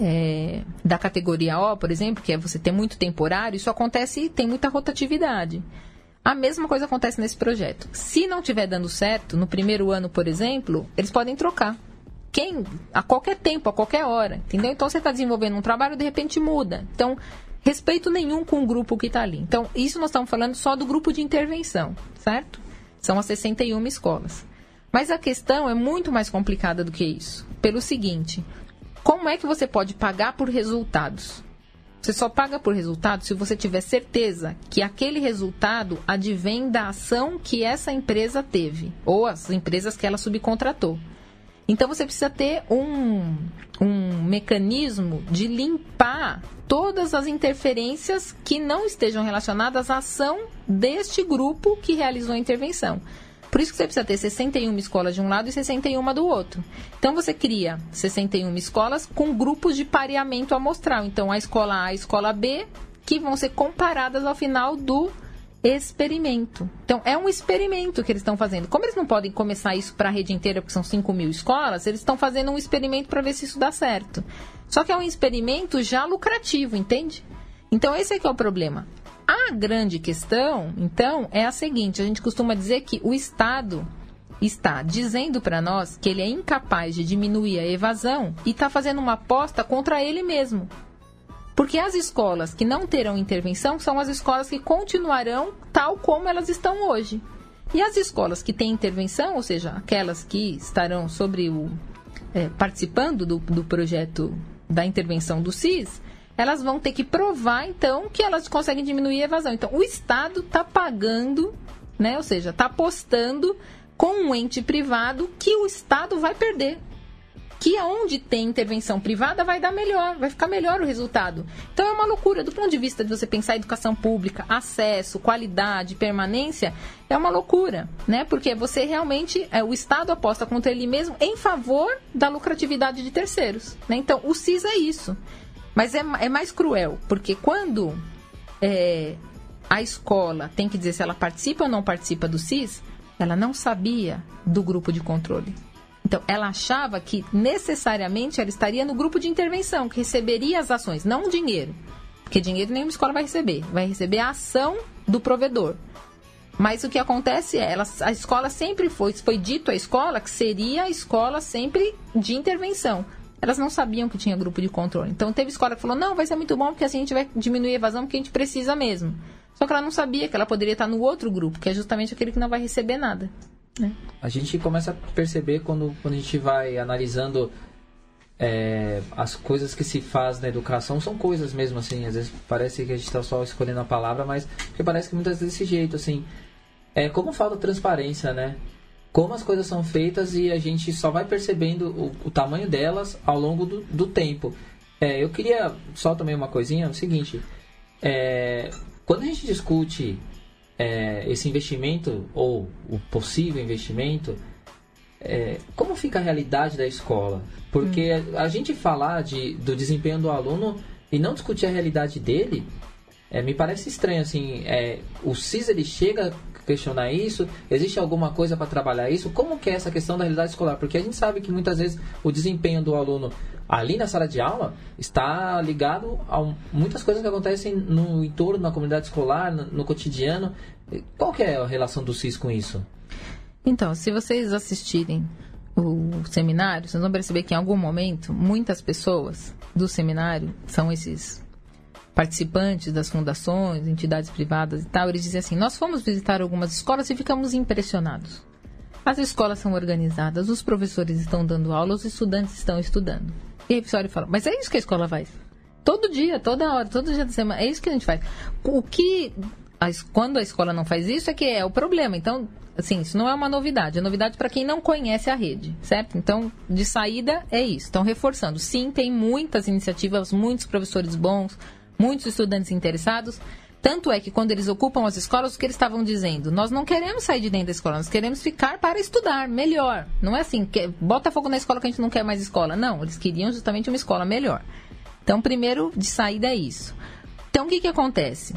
é, da categoria O, por exemplo, que é você ter muito temporário, isso acontece e tem muita rotatividade. A mesma coisa acontece nesse projeto. Se não estiver dando certo, no primeiro ano, por exemplo, eles podem trocar quem a qualquer tempo, a qualquer hora, entendeu? Então você está desenvolvendo um trabalho, de repente muda. Então, respeito nenhum com o grupo que está ali. Então, isso nós estamos falando só do grupo de intervenção, certo? São as 61 escolas. Mas a questão é muito mais complicada do que isso. Pelo seguinte, como é que você pode pagar por resultados? Você só paga por resultado se você tiver certeza que aquele resultado advém da ação que essa empresa teve, ou as empresas que ela subcontratou. Então você precisa ter um, um mecanismo de limpar todas as interferências que não estejam relacionadas à ação deste grupo que realizou a intervenção. Por isso que você precisa ter 61 escolas de um lado e 61 do outro. Então você cria 61 escolas com grupos de pareamento amostral. Então a escola A e a escola B, que vão ser comparadas ao final do experimento. Então, é um experimento que eles estão fazendo. Como eles não podem começar isso para a rede inteira, porque são 5 mil escolas, eles estão fazendo um experimento para ver se isso dá certo. Só que é um experimento já lucrativo, entende? Então, esse é que é o problema. A grande questão, então, é a seguinte: a gente costuma dizer que o Estado está dizendo para nós que ele é incapaz de diminuir a evasão e está fazendo uma aposta contra ele mesmo. Porque as escolas que não terão intervenção são as escolas que continuarão tal como elas estão hoje. E as escolas que têm intervenção, ou seja, aquelas que estarão sobre o. É, participando do, do projeto da intervenção do CIS, elas vão ter que provar, então, que elas conseguem diminuir a evasão. Então, o Estado está pagando, né? Ou seja, está apostando com um ente privado que o Estado vai perder que aonde tem intervenção privada vai dar melhor, vai ficar melhor o resultado. Então é uma loucura do ponto de vista de você pensar educação pública, acesso, qualidade, permanência, é uma loucura, né? Porque você realmente é, o Estado aposta contra ele mesmo em favor da lucratividade de terceiros, né? Então o CIS é isso, mas é, é mais cruel porque quando é, a escola tem que dizer se ela participa ou não participa do CIS, ela não sabia do grupo de controle. Então, ela achava que necessariamente ela estaria no grupo de intervenção, que receberia as ações, não o dinheiro. Porque dinheiro nenhuma escola vai receber. Vai receber a ação do provedor. Mas o que acontece é, ela, a escola sempre foi, foi dito à escola que seria a escola sempre de intervenção. Elas não sabiam que tinha grupo de controle. Então teve escola que falou, não, vai ser muito bom porque assim a gente vai diminuir a evasão porque a gente precisa mesmo. Só que ela não sabia que ela poderia estar no outro grupo, que é justamente aquele que não vai receber nada. É. A gente começa a perceber quando, quando a gente vai analisando é, as coisas que se faz na educação são coisas mesmo assim. Às vezes parece que a gente está só escolhendo a palavra, mas porque parece que muitas vezes desse jeito assim. É como falta transparência, né? Como as coisas são feitas e a gente só vai percebendo o, o tamanho delas ao longo do, do tempo. É, eu queria só também uma coisinha, é o seguinte. É, quando a gente discute é, esse investimento ou o possível investimento, é, como fica a realidade da escola? Porque hum. a, a, gente falar de, do desempenho do aluno e não discutir a realidade dele, é, me parece estranho. Assim, é, o CIS ele chega a questionar isso? Existe alguma coisa para trabalhar isso? Como que é essa questão da realidade escolar? Porque a gente sabe que muitas vezes o desempenho do aluno ali na sala de aula está ligado a muitas coisas que acontecem no entorno, na comunidade escolar, no, no cotidiano. Qual que é a relação do CIS com isso? Então, se vocês assistirem o seminário, vocês vão perceber que em algum momento muitas pessoas do seminário são esses participantes das fundações, entidades privadas e tal, eles dizem assim: Nós fomos visitar algumas escolas e ficamos impressionados. As escolas são organizadas, os professores estão dando aula, os estudantes estão estudando. E aí o pessoal fala, mas é isso que a escola faz. Todo dia, toda hora, todo dia da semana, é isso que a gente faz. O que, quando a escola não faz isso, é que é o problema. Então, assim, isso não é uma novidade. É novidade para quem não conhece a rede, certo? Então, de saída, é isso. Então, reforçando. Sim, tem muitas iniciativas, muitos professores bons, muitos estudantes interessados. Tanto é que quando eles ocupam as escolas, o que eles estavam dizendo? Nós não queremos sair de dentro da escola, nós queremos ficar para estudar melhor. Não é assim, que, bota fogo na escola que a gente não quer mais escola. Não, eles queriam justamente uma escola melhor. Então, primeiro de saída é isso. Então, o que, que acontece?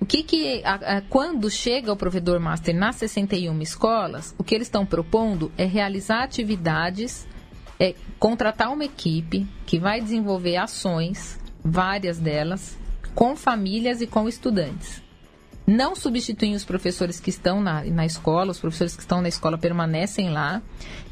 O que que, a, a, quando chega o provedor master nas 61 escolas, o que eles estão propondo é realizar atividades, é contratar uma equipe que vai desenvolver ações, várias delas, com famílias e com estudantes. Não substituem os professores que estão na, na escola, os professores que estão na escola permanecem lá.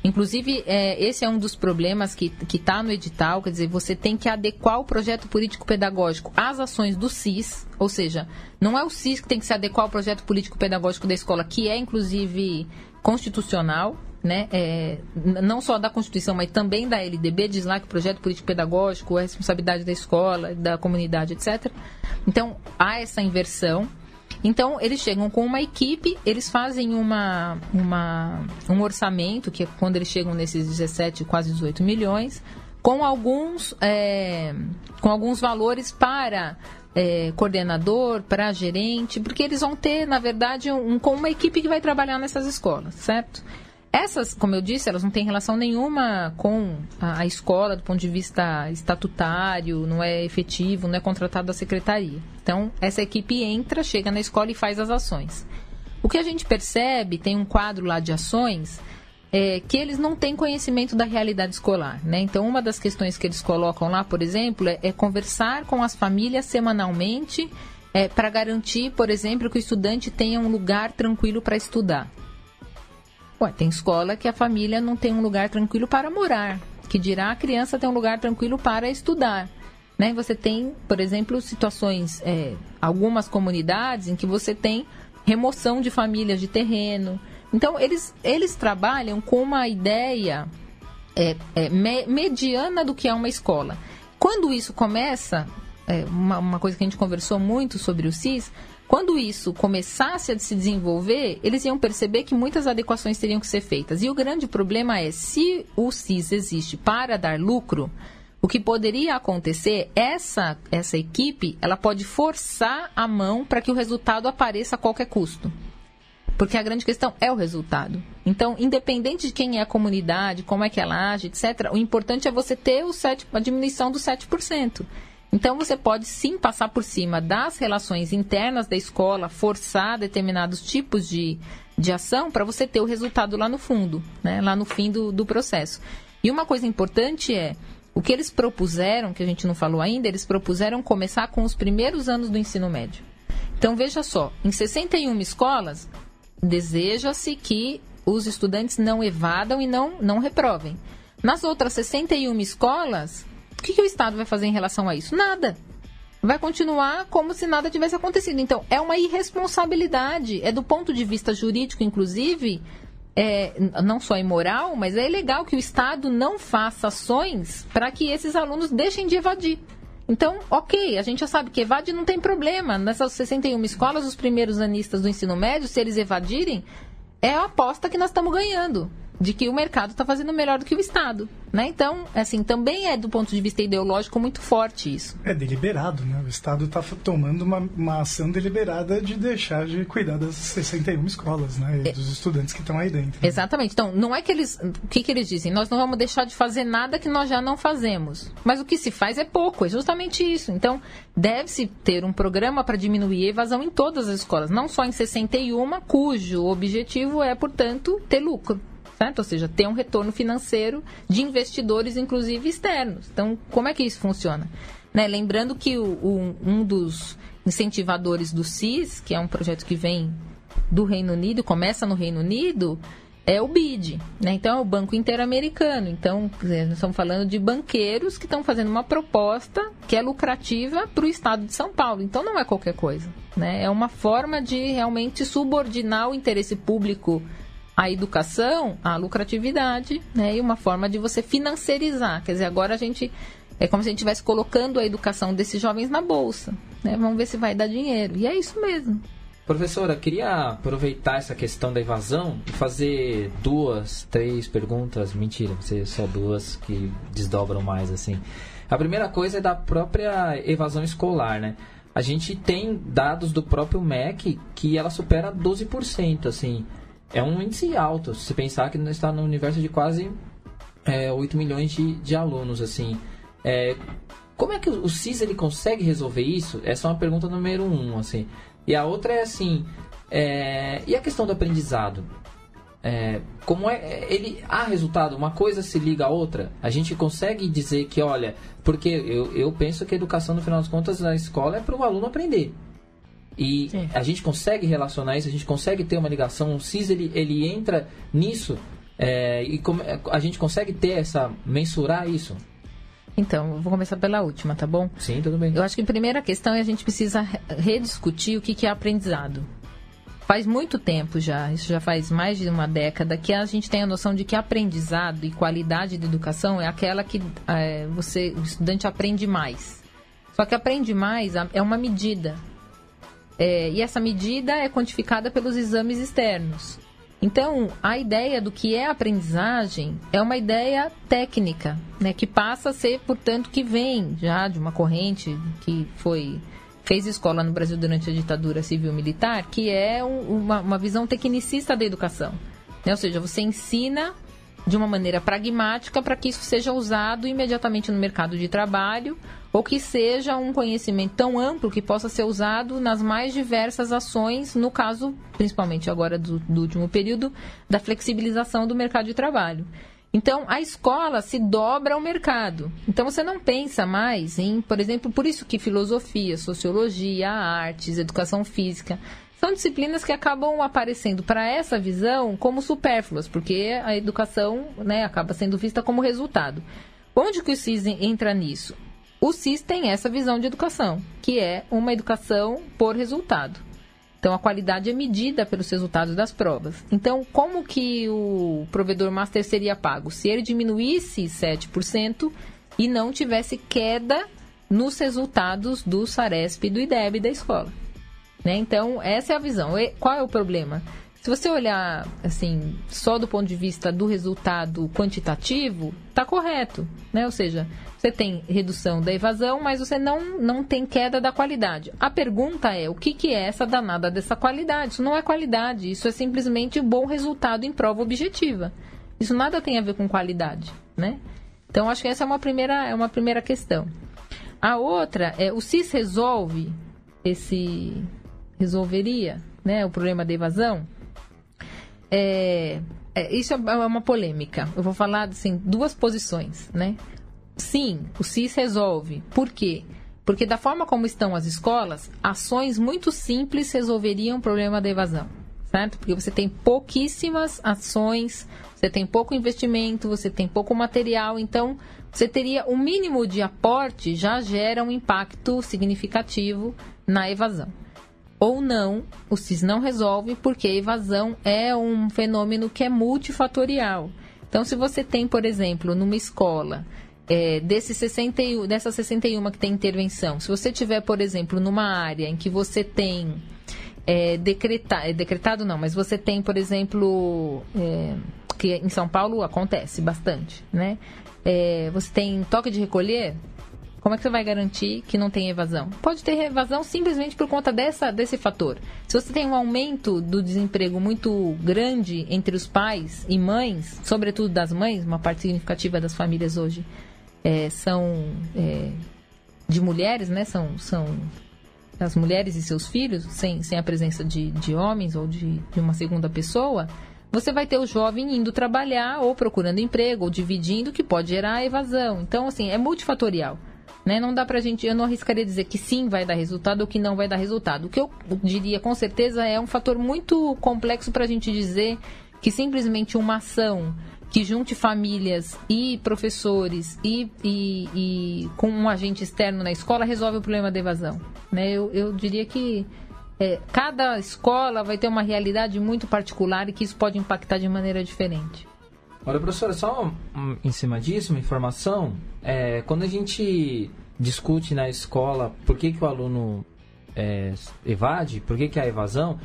Inclusive, é, esse é um dos problemas que está no edital, quer dizer, você tem que adequar o projeto político-pedagógico às ações do CIS, ou seja, não é o CIS que tem que se adequar ao projeto político-pedagógico da escola, que é, inclusive, constitucional, né, é, não só da Constituição, mas também da LDB, diz lá que o projeto político-pedagógico é responsabilidade da escola, da comunidade, etc. Então, há essa inversão. Então, eles chegam com uma equipe, eles fazem uma, uma, um orçamento, que é quando eles chegam nesses 17, quase 18 milhões, com alguns, é, com alguns valores para é, coordenador, para gerente, porque eles vão ter, na verdade, um, com uma equipe que vai trabalhar nessas escolas, certo? Essas, como eu disse, elas não têm relação nenhuma com a, a, escola do ponto de vista estatutário, não é efetivo, não é contratado da secretaria. Então, essa equipe entra, chega na escola e faz as ações. O que a gente percebe, tem um quadro lá de ações, é que eles não têm conhecimento da realidade escolar. Né? Então, uma das questões que eles colocam lá, por exemplo, é, é conversar com as famílias semanalmente é, para garantir, por exemplo, que o estudante tenha um lugar tranquilo para estudar. Ué, tem escola que a família não tem um lugar tranquilo para morar, que dirá a criança tem um lugar tranquilo para estudar. Né? Você tem, por exemplo, situações, é, algumas comunidades em que você tem remoção de famílias de terreno. Então, eles, eles trabalham com uma ideia é, é, me, mediana do que é uma escola. Quando isso começa, é, uma, uma coisa que a gente conversou muito sobre o CIS, quando isso começasse a se desenvolver, eles iam perceber que muitas adequações teriam que ser feitas. E o grande problema é, se o CIS existe para dar lucro, o que poderia acontecer, essa, essa equipe, ela pode forçar a mão para que o resultado apareça a qualquer custo. Porque a grande questão é o resultado. Então, independente de quem é a comunidade, como é que ela age, etc., o importante é você ter o 7, a diminuição dos 7%. Então, você pode sim passar por cima das relações internas da escola, forçar determinados tipos de, de ação para você ter o resultado lá no fundo, né? lá no fim do, do processo. E uma coisa importante é, o que eles propuseram, que a gente não falou ainda, eles propuseram começar com os primeiros anos do ensino médio. Então, veja só, em 61 escolas, deseja-se que os estudantes não evadam e não, não reprovem. Nas outras 61 escolas, o que, que o Estado vai fazer em relação a isso? Nada. Vai continuar como se nada tivesse acontecido. Então, é uma irresponsabilidade. É do ponto de vista jurídico, inclusive, é, não só imoral, mas é ilegal que o Estado não faça ações para que esses alunos deixem de evadir. Então, ok, a gente já sabe que evade não tem problema. Nessas 61 escolas, os primeiros anistas do ensino médio, se eles evadirem, é a aposta que nós estamos ganhando de que o mercado está fazendo melhor do que o Estado. Né? Então, assim, também é do ponto de vista ideológico muito forte isso. É deliberado, né? O Estado está tomando uma, uma ação deliberada de deixar de cuidar das 61 escolas, né? E é. dos estudantes que estão aí dentro. Exatamente. Então, não é que eles. O que, que eles dizem? Nós não vamos deixar de fazer nada que nós já não fazemos. Mas o que se faz é pouco, é justamente isso. Então, deve-se ter um programa para diminuir a evasão em todas as escolas, não só em 61, cujo objetivo é, portanto, ter lucro certo? Ou seja, ter um retorno financeiro de investidores, inclusive externos. Então, como é que isso funciona? Né? Lembrando que o, o, um dos incentivadores do CIS, que é um projeto que vem do Reino Unido, começa no Reino Unido, é o BID, né? Então é o Banco Interamericano. Então, nós estamos falando de banqueiros que estão fazendo uma proposta que é lucrativa para o Estado de São Paulo. Então não é qualquer coisa, né? É uma forma de realmente subordinar o interesse público a educação, a lucratividade, né? E uma forma de você financiarizar. Quer dizer, agora a gente é como se a gente estivesse colocando a educação desses jovens na bolsa, né? Vamos ver se vai dar dinheiro. E é isso mesmo. Professora, queria aproveitar essa questão da evasão e fazer duas, três perguntas. Mentira, ser só duas que desdobram mais assim. A primeira coisa é da própria evasão escolar, né? A gente tem dados do próprio MEC que ela supera 12%, assim é um índice alto. Se pensar que está no universo de quase é, 8 milhões de, de alunos, assim. É, como é que o CIS ele consegue resolver isso? Essa é uma pergunta número um, assim. E a outra é assim, é, e a questão do aprendizado? É, como é ele há resultado uma coisa se liga à outra a gente consegue dizer que olha porque eu, eu penso que a educação no final das contas na escola é para o aluno aprender e Sim. a gente consegue relacionar isso, a gente consegue ter uma ligação. O CIS ele, ele entra nisso é, e como, a gente consegue ter essa mensurar isso. Então, vou começar pela última, tá bom? Sim, tudo bem. Eu acho que a primeira questão é a gente precisa rediscutir o que, que é aprendizado. Faz muito tempo já, isso já faz mais de uma década, que a gente tem a noção de que aprendizado e qualidade de educação é aquela que é, você, o estudante aprende mais. Só que aprende mais é uma medida. É, e essa medida é quantificada pelos exames externos. Então, a ideia do que é aprendizagem é uma ideia técnica, né, que passa a ser, portanto, que vem já de uma corrente que foi fez escola no Brasil durante a ditadura civil-militar, que é um, uma, uma, visão tecnicista da educação. Né? Ou seja, você ensina de uma maneira pragmática para que isso seja usado imediatamente no mercado de trabalho ou que seja um conhecimento tão amplo que possa ser usado nas mais diversas ações, no caso, principalmente agora do, do último período, da flexibilização do mercado de trabalho. Então, a escola se dobra ao mercado. Então, você não pensa mais em, por exemplo, por isso que filosofia, sociologia, artes, educação física são disciplinas que acabam aparecendo para essa visão como supérfluas, porque a educação né, acaba sendo vista como resultado. Onde que o CIS entra nisso? O CIS tem essa visão de educação, que é uma educação por resultado. Então, a qualidade é medida pelos resultados das provas. Então, como que o provedor master seria pago? Se ele diminuísse 7% e não tivesse queda nos resultados do SARESP e do IDEB da escola. Né? Então, essa é a visão. E qual é o problema? Se você olhar assim, só do ponto de vista do resultado quantitativo, está correto. Né? Ou seja, você tem redução da evasão, mas você não, não tem queda da qualidade. A pergunta é, o que, que é essa danada dessa qualidade? Isso não é qualidade, isso é simplesmente bom resultado em prova objetiva. Isso nada tem a ver com qualidade, né? Então, acho que essa é uma primeira, é uma primeira questão. A outra é, o CIS resolve esse... resolveria né, o problema da evasão? É, é, isso é uma polêmica. Eu vou falar assim, duas posições, né? Sim, o CIS resolve. Por quê? Porque da forma como estão as escolas, ações muito simples resolveriam o problema da evasão, certo? Porque você tem pouquíssimas ações, você tem pouco investimento, você tem pouco material, então você teria o um mínimo de aporte já gera um impacto significativo na evasão. Ou não, o CIS não resolve porque a evasão é um fenômeno que é multifatorial. Então, se você tem, por exemplo, numa escola é, desses 61, dessas 61 que tem intervenção, se você tiver, por exemplo, numa área em que você tem é, decretado, é, decretado não, mas você tem, por exemplo, é, que em São Paulo acontece bastante, né? É, você tem toque de recolher, como é que você vai garantir que não tem evasão? Pode ter evasão simplesmente por conta dessa, desse fator. Se você tem um aumento do desemprego muito grande entre os pais e mães, sobretudo das mães, uma parte significativa das famílias hoje é, são é, de mulheres, né? São, são as mulheres e seus filhos, sem, sem a presença de, de homens ou de, de uma segunda pessoa, você vai ter o jovem indo trabalhar ou procurando emprego ou dividindo, que pode gerar evasão. Então, assim, é multifatorial. Né? Não dá pra gente, eu não arriscaria dizer que sim vai dar resultado ou que não vai dar resultado. O que eu diria com certeza é um fator muito complexo para a gente dizer que simplesmente uma ação que junte famílias e professores e, e, e, com um agente externo na escola resolve o problema da evasão. Né? Eu, eu diria que é, cada escola vai ter uma realidade muito particular e que isso pode impactar de maneira diferente. Olha, professora, só em cima disso, uma informação. É, quando a gente discute na escola por que, que o aluno é, evade, por que, que há evasão,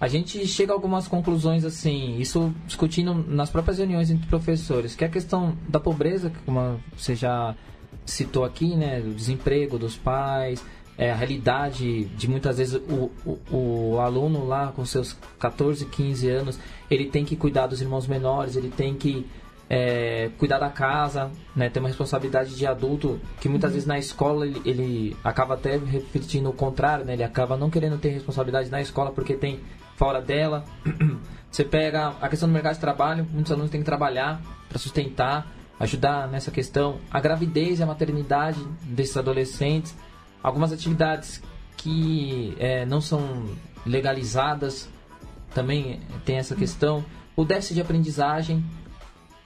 a gente chega a algumas conclusões assim, isso discutindo nas próprias reuniões entre professores, que é a questão da pobreza, como você já citou aqui, né, do desemprego dos pais, é, a realidade de muitas vezes o, o, o, aluno lá com seus 14, 15 anos, ele tem que cuidar dos irmãos menores, ele tem que é, cuidar da casa, né, ter uma responsabilidade de adulto, que muitas uhum. vezes na escola ele, ele, acaba até refletindo o contrário, né, ele acaba não querendo ter responsabilidade na escola porque tem fora dela. Você pega a questão do mercado de trabalho, muitos alunos têm que trabalhar para sustentar, ajudar nessa questão. A gravidez e a maternidade desses adolescentes, algumas atividades que é, não são legalizadas também tem essa questão. O déficit de aprendizagem,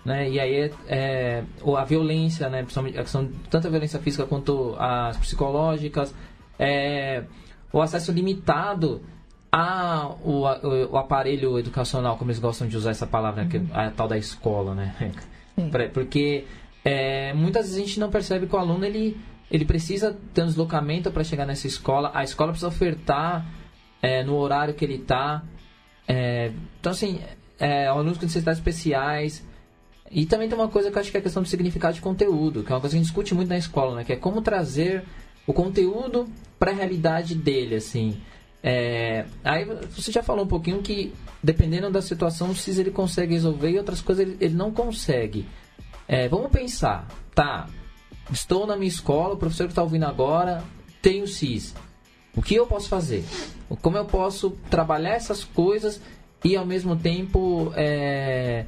né? E aí é, é a violência, né? Principalmente a questão tanto a violência física quanto as psicológicas, é, o acesso limitado a, o, o, aparelho educacional, como eles gostam de usar essa palavra, que é a tal da escola, né? Porque é, muitas vezes a gente não percebe que o aluno ele, ele precisa ter um deslocamento para chegar nessa escola, a escola precisa ofertar é, no horário que ele está. É, então, assim, é, alunos com necessidades especiais. E também tem uma coisa que eu acho que é a questão do significado de conteúdo, que é uma coisa que a gente discute muito na escola, né? Que é como trazer o conteúdo para a realidade dele, assim. É, aí você já falou um pouquinho que dependendo da situação, o CIS ele consegue resolver e outras coisas ele, ele não consegue. É, vamos pensar, tá? Estou na minha escola, o professor que está ouvindo agora tem o CIS. O que eu posso fazer? Como eu posso trabalhar essas coisas e ao mesmo tempo é,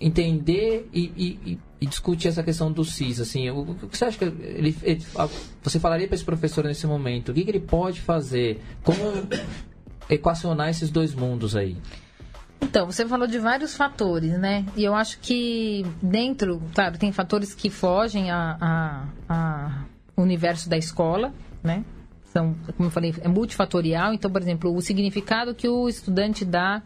entender e, e, e, discutir essa questão do CIS, assim, o, o que você acha que ele, ele você falaria para esse professor nesse momento? O que, que ele pode fazer? Como equacionar esses dois mundos aí? Então, você falou de vários fatores, né? E eu acho que dentro, claro, tem fatores que fogem a, a, a universo da escola, né? São, como eu falei, é multifatorial. Então, por exemplo, o significado que o estudante dá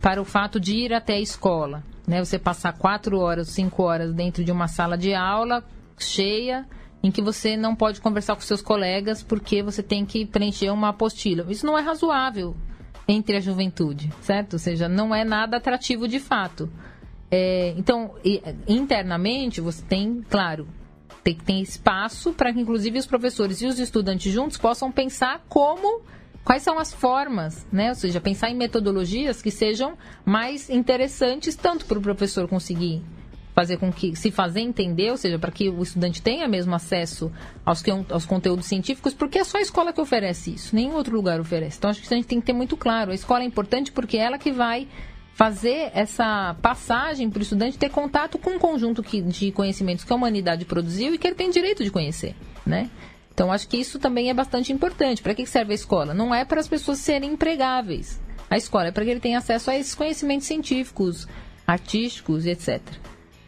para o fato de ir até a escola, né? Você passar quatro horas, cinco horas dentro de uma sala de aula cheia, em que você não pode conversar com seus colegas porque você tem que preencher uma apostila. Isso não é razoável entre a juventude, certo? Ou seja, não é nada atrativo de fato. É, então, internamente, você tem, claro, tem que ter espaço para que, inclusive, os professores e os estudantes juntos possam pensar como quais são as formas, né? Ou seja, pensar em metodologias que sejam mais interessantes tanto para o professor conseguir fazer com que se fazer entender, ou seja, para que o estudante tenha mesmo acesso aos, aos conteúdos científicos, porque é só a escola que oferece isso, nenhum outro lugar oferece. Então acho que a gente tem que ter muito claro, a escola é importante porque é ela que vai fazer essa passagem para o estudante ter contato com um conjunto de conhecimentos que a humanidade produziu e que ele tem direito de conhecer, né? Então, acho que isso também é bastante importante. Para que serve a escola? Não é para as pessoas serem empregáveis. A escola é para que ele tenha acesso a esses conhecimentos científicos, artísticos e etc.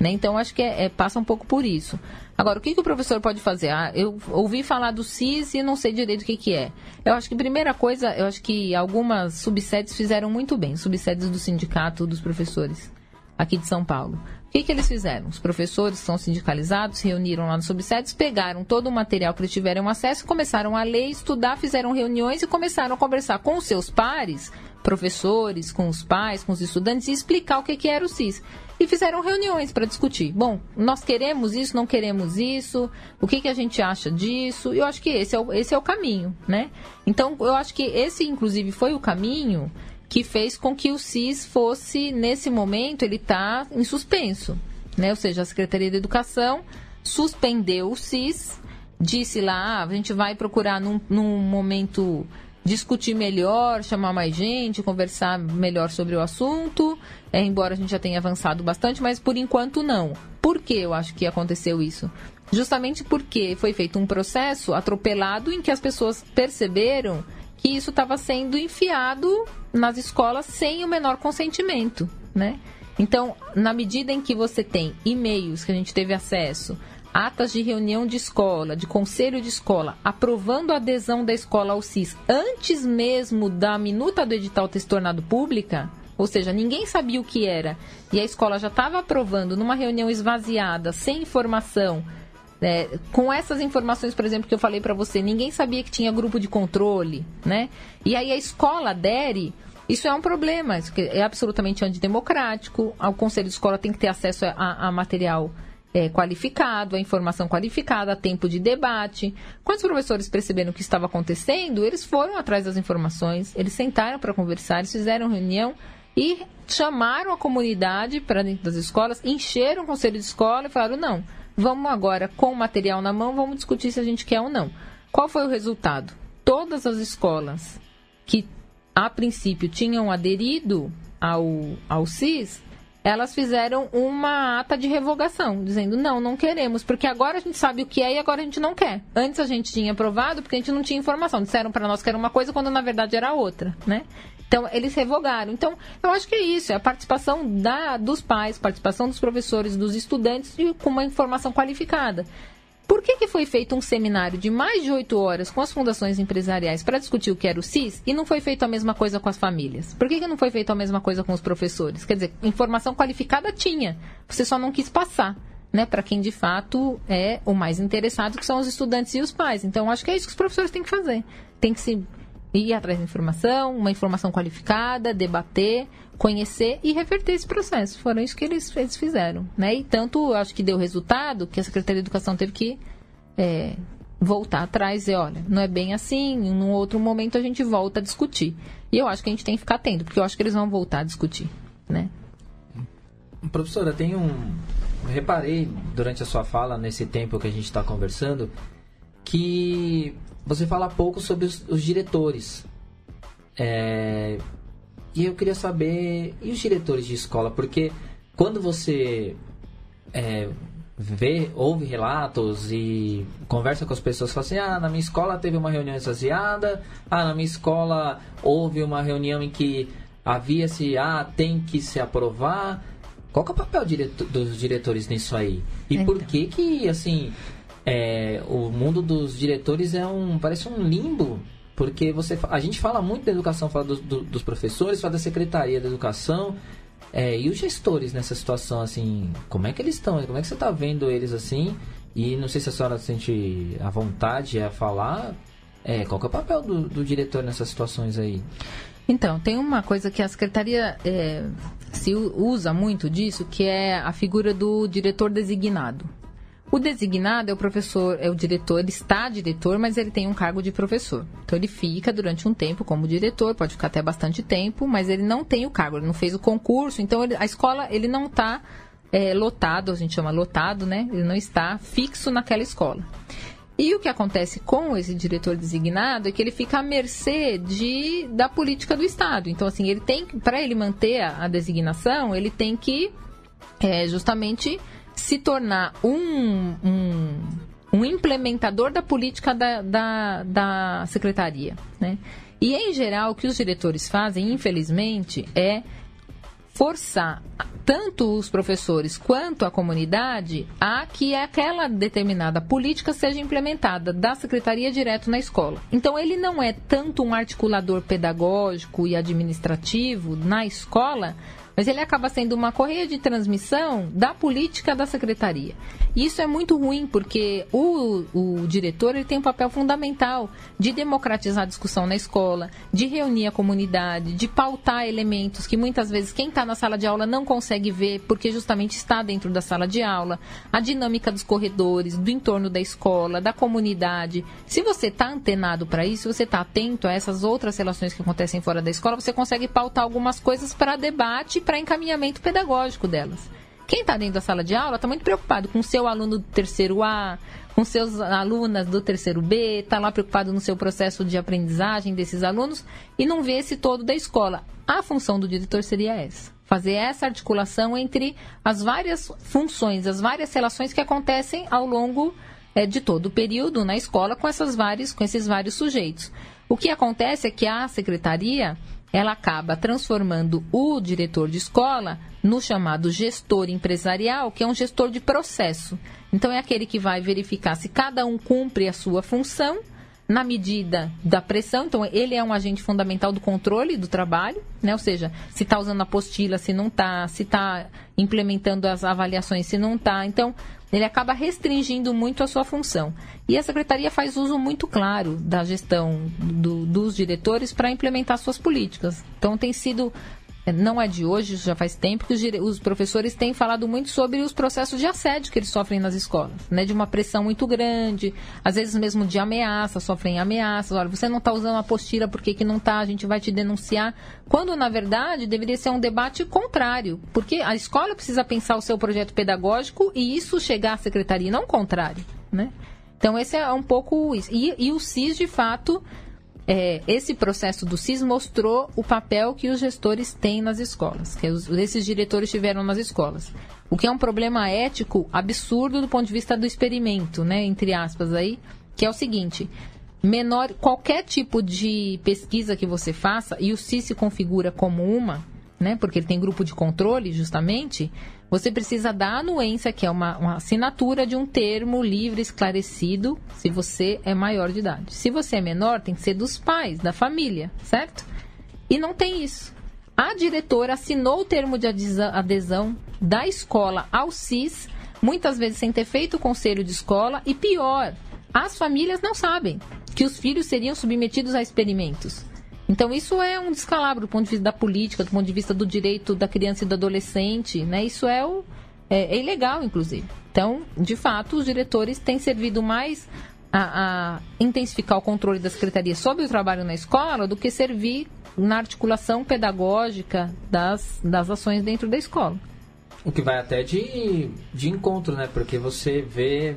Né? Então, acho que é, é, passa um pouco por isso. Agora, o que, que o professor pode fazer? Ah, eu ouvi falar do CIS e não sei direito o que, que é. Eu acho que, primeira coisa, eu acho que algumas subsedes fizeram muito bem, subsedes do sindicato dos professores aqui de São Paulo. O que, que eles fizeram? Os professores são sindicalizados reuniram lá no subsedes, pegaram todo o material que eles tiveram acesso, começaram a ler, estudar, fizeram reuniões e começaram a conversar com os seus pares, professores, com os pais, com os estudantes, e explicar o que, que era o CIS e fizeram reuniões para discutir. Bom, nós queremos isso, não queremos isso, o que, que a gente acha disso? Eu acho que esse é, o, esse é o caminho, né? Então, eu acho que esse, inclusive, foi o caminho que fez com que o CIS fosse, nesse momento, ele está em suspenso, né? Ou seja, a Secretaria de Educação suspendeu o CIS, disse lá, ah, a gente vai procurar num, num momento discutir melhor, chamar mais gente, conversar melhor sobre o assunto, é, embora a gente já tenha avançado bastante, mas por enquanto não. Por que eu acho que aconteceu isso? Justamente porque foi feito um processo atropelado em que as pessoas perceberam que isso estava sendo enfiado nas escolas sem o menor consentimento, né? Então, na medida em que você tem e-mails que a gente teve acesso, atas de reunião de escola, de conselho de escola, aprovando a adesão da escola ao CIS antes mesmo da minuta do edital ter se tornado pública, ou seja, ninguém sabia o que era, e a escola já estava aprovando numa reunião esvaziada, sem informação, é, com essas informações, por exemplo, que eu falei para você, ninguém sabia que tinha grupo de controle, né? E aí a escola adere, isso é um problema, é absolutamente antidemocrático, o conselho de escola tem que ter acesso a, a material é, qualificado, a informação qualificada, tempo de debate. Quando os professores perceberam o que estava acontecendo, eles foram atrás das informações, eles sentaram para conversar, eles fizeram reunião e chamaram a comunidade para dentro das escolas, encheram o conselho de escola e falaram: não, vamos agora com o material na mão, vamos discutir se a gente quer ou não. Qual foi o resultado? Todas as escolas que a princípio tinham aderido ao, ao CIS elas fizeram uma ata de revogação, dizendo não, não queremos, porque agora a gente sabe o que é e agora a gente não quer. Antes a gente tinha aprovado porque a gente não tinha informação. Disseram para nós que era uma coisa quando na verdade era outra, né? Então, eles revogaram. Então, eu acho que é isso, é a participação da, dos pais, participação dos professores, dos estudantes e com uma informação qualificada. Por que, que foi feito um seminário de mais de oito horas com as fundações empresariais para discutir o que era o CIS e não foi feito a mesma coisa com as famílias? Por que, que não foi feito a mesma coisa com os professores? Quer dizer, informação qualificada tinha, você só não quis passar. Né, para quem de fato é o mais interessado, que são os estudantes e os pais. Então, acho que é isso que os professores têm que fazer. Tem que se ir atrás de informação, uma informação qualificada, debater, conhecer e reverter esse processo. Foram isso que eles, eles fizeram. Né? E tanto acho que deu resultado que a Secretaria de Educação teve que é, voltar atrás e olha, não é bem assim, em um outro momento a gente volta a discutir. E eu acho que a gente tem que ficar atento, porque eu acho que eles vão voltar a discutir. Né? Professora, tem um. Reparei durante a sua fala, nesse tempo que a gente está conversando, que você fala pouco sobre os, os diretores. É, e eu queria saber, e os diretores de escola? Porque quando você é, vê, ouve relatos e conversa com as pessoas, fala assim, ah, na minha escola teve uma reunião exagerada, ah, na minha escola houve uma reunião em que havia-se, ah, tem que se aprovar. Qual é o papel direto, dos diretores nisso aí? E então. por que que, assim, é, o mundo dos diretores é um parece um limbo porque você a gente fala muito da educação fala do, do, dos professores fala da secretaria da educação é, e os gestores nessa situação assim como é que eles estão? Como é que você está vendo eles assim? E não sei se a senhora sente a vontade a falar é, qual é o papel do, do diretor nessas situações aí? Então, tem uma coisa que a secretaria é, se usa muito disso, que é a figura do diretor designado. O designado é o professor, é o diretor, ele está diretor, mas ele tem um cargo de professor. Então ele fica durante um tempo como diretor, pode ficar até bastante tempo, mas ele não tem o cargo, ele não fez o concurso, então ele, a escola ele não está é, lotado, a gente chama lotado, né? Ele não está fixo naquela escola. E o que acontece com esse diretor designado é que ele fica à mercê de, da política do Estado. Então, assim, ele tem para ele manter a, a, designação, ele tem que é, justamente se tornar um, um, um, implementador da política da, da, da secretaria. Né? E, em geral, o que os diretores fazem, infelizmente, é forçar tanto os professores quanto a comunidade a que aquela determinada política seja implementada da secretaria direto na escola. Então ele não é tanto um articulador pedagógico e administrativo na escola, mas ele acaba sendo uma correia de transmissão da política da secretaria. E isso é muito ruim, porque o, o diretor ele tem um papel fundamental de democratizar a discussão na escola, de reunir a comunidade, de pautar elementos que muitas vezes quem está na sala de aula não consegue ver, porque justamente está dentro da sala de aula, a dinâmica dos corredores, do entorno da escola, da comunidade. Se você está antenado para isso, se você está atento a essas outras relações que acontecem fora da escola, você consegue pautar algumas coisas para debate para encaminhamento pedagógico delas. Quem está dentro da sala de aula está muito preocupado com o seu aluno do terceiro A, com seus alunas do terceiro B, está lá preocupado no seu processo de aprendizagem desses alunos e não vê esse todo da escola. A função do diretor seria essa. Fazer essa articulação entre as várias funções, as várias relações que acontecem ao longo é, de todo o período na escola com, essas várias, com esses vários sujeitos. O que acontece é que a secretaria ela acaba transformando o diretor de escola no chamado gestor empresarial, que é um gestor de processo. Então, é aquele que vai verificar se cada um cumpre a sua função na medida da pressão. Então, ele é um agente fundamental do controle do trabalho, né? ou seja, se está usando a apostila, se não está, se está implementando as avaliações, se não está. Então, ele acaba restringindo muito a sua função. E a secretaria faz uso muito claro da gestão do, dos diretores para implementar suas políticas. Então tem sido não é de hoje, já faz tempo que os, os, professores têm falado muito sobre os processos de assédio que eles sofrem nas escolas, né? De uma pressão muito grande, às vezes mesmo de ameaça, sofrem ameaças. Olha, você não está usando a apostila, por que, que não está? A gente vai te denunciar. Quando, na verdade, deveria ser um debate contrário, porque a escola precisa pensar o seu projeto pedagógico e isso chegar à secretaria, não o contrário, né? Então, esse é um pouco isso. E, e o CIS, de fato, é, esse processo do CIS mostrou o papel que os gestores têm nas escolas, que os, esses diretores tiveram nas escolas. O que é um problema ético absurdo do ponto de vista do experimento, né, entre aspas aí, que é o seguinte, menor qualquer tipo de pesquisa que você faça e o CIS se configura como uma, né, porque ele tem grupo de controle justamente, você precisa dar anuência, que é uma, uma, assinatura de um termo livre, esclarecido, se você é maior de idade. Se você é menor, tem que ser dos pais, da família, certo? E não tem isso. A diretora assinou o termo de adesão da escola ao CIS, muitas vezes sem ter feito o conselho de escola, e pior, as famílias não sabem que os filhos seriam submetidos a experimentos. Então isso é um descalabro do ponto de vista da política, do ponto de vista do direito da criança e do adolescente, né? Isso é, o, é, é ilegal, inclusive. Então, de fato, os diretores têm servido mais a, a, intensificar o controle da secretaria sobre o trabalho na escola do que servir na articulação pedagógica das, das ações dentro da escola. O que vai até de, de encontro, né? Porque você vê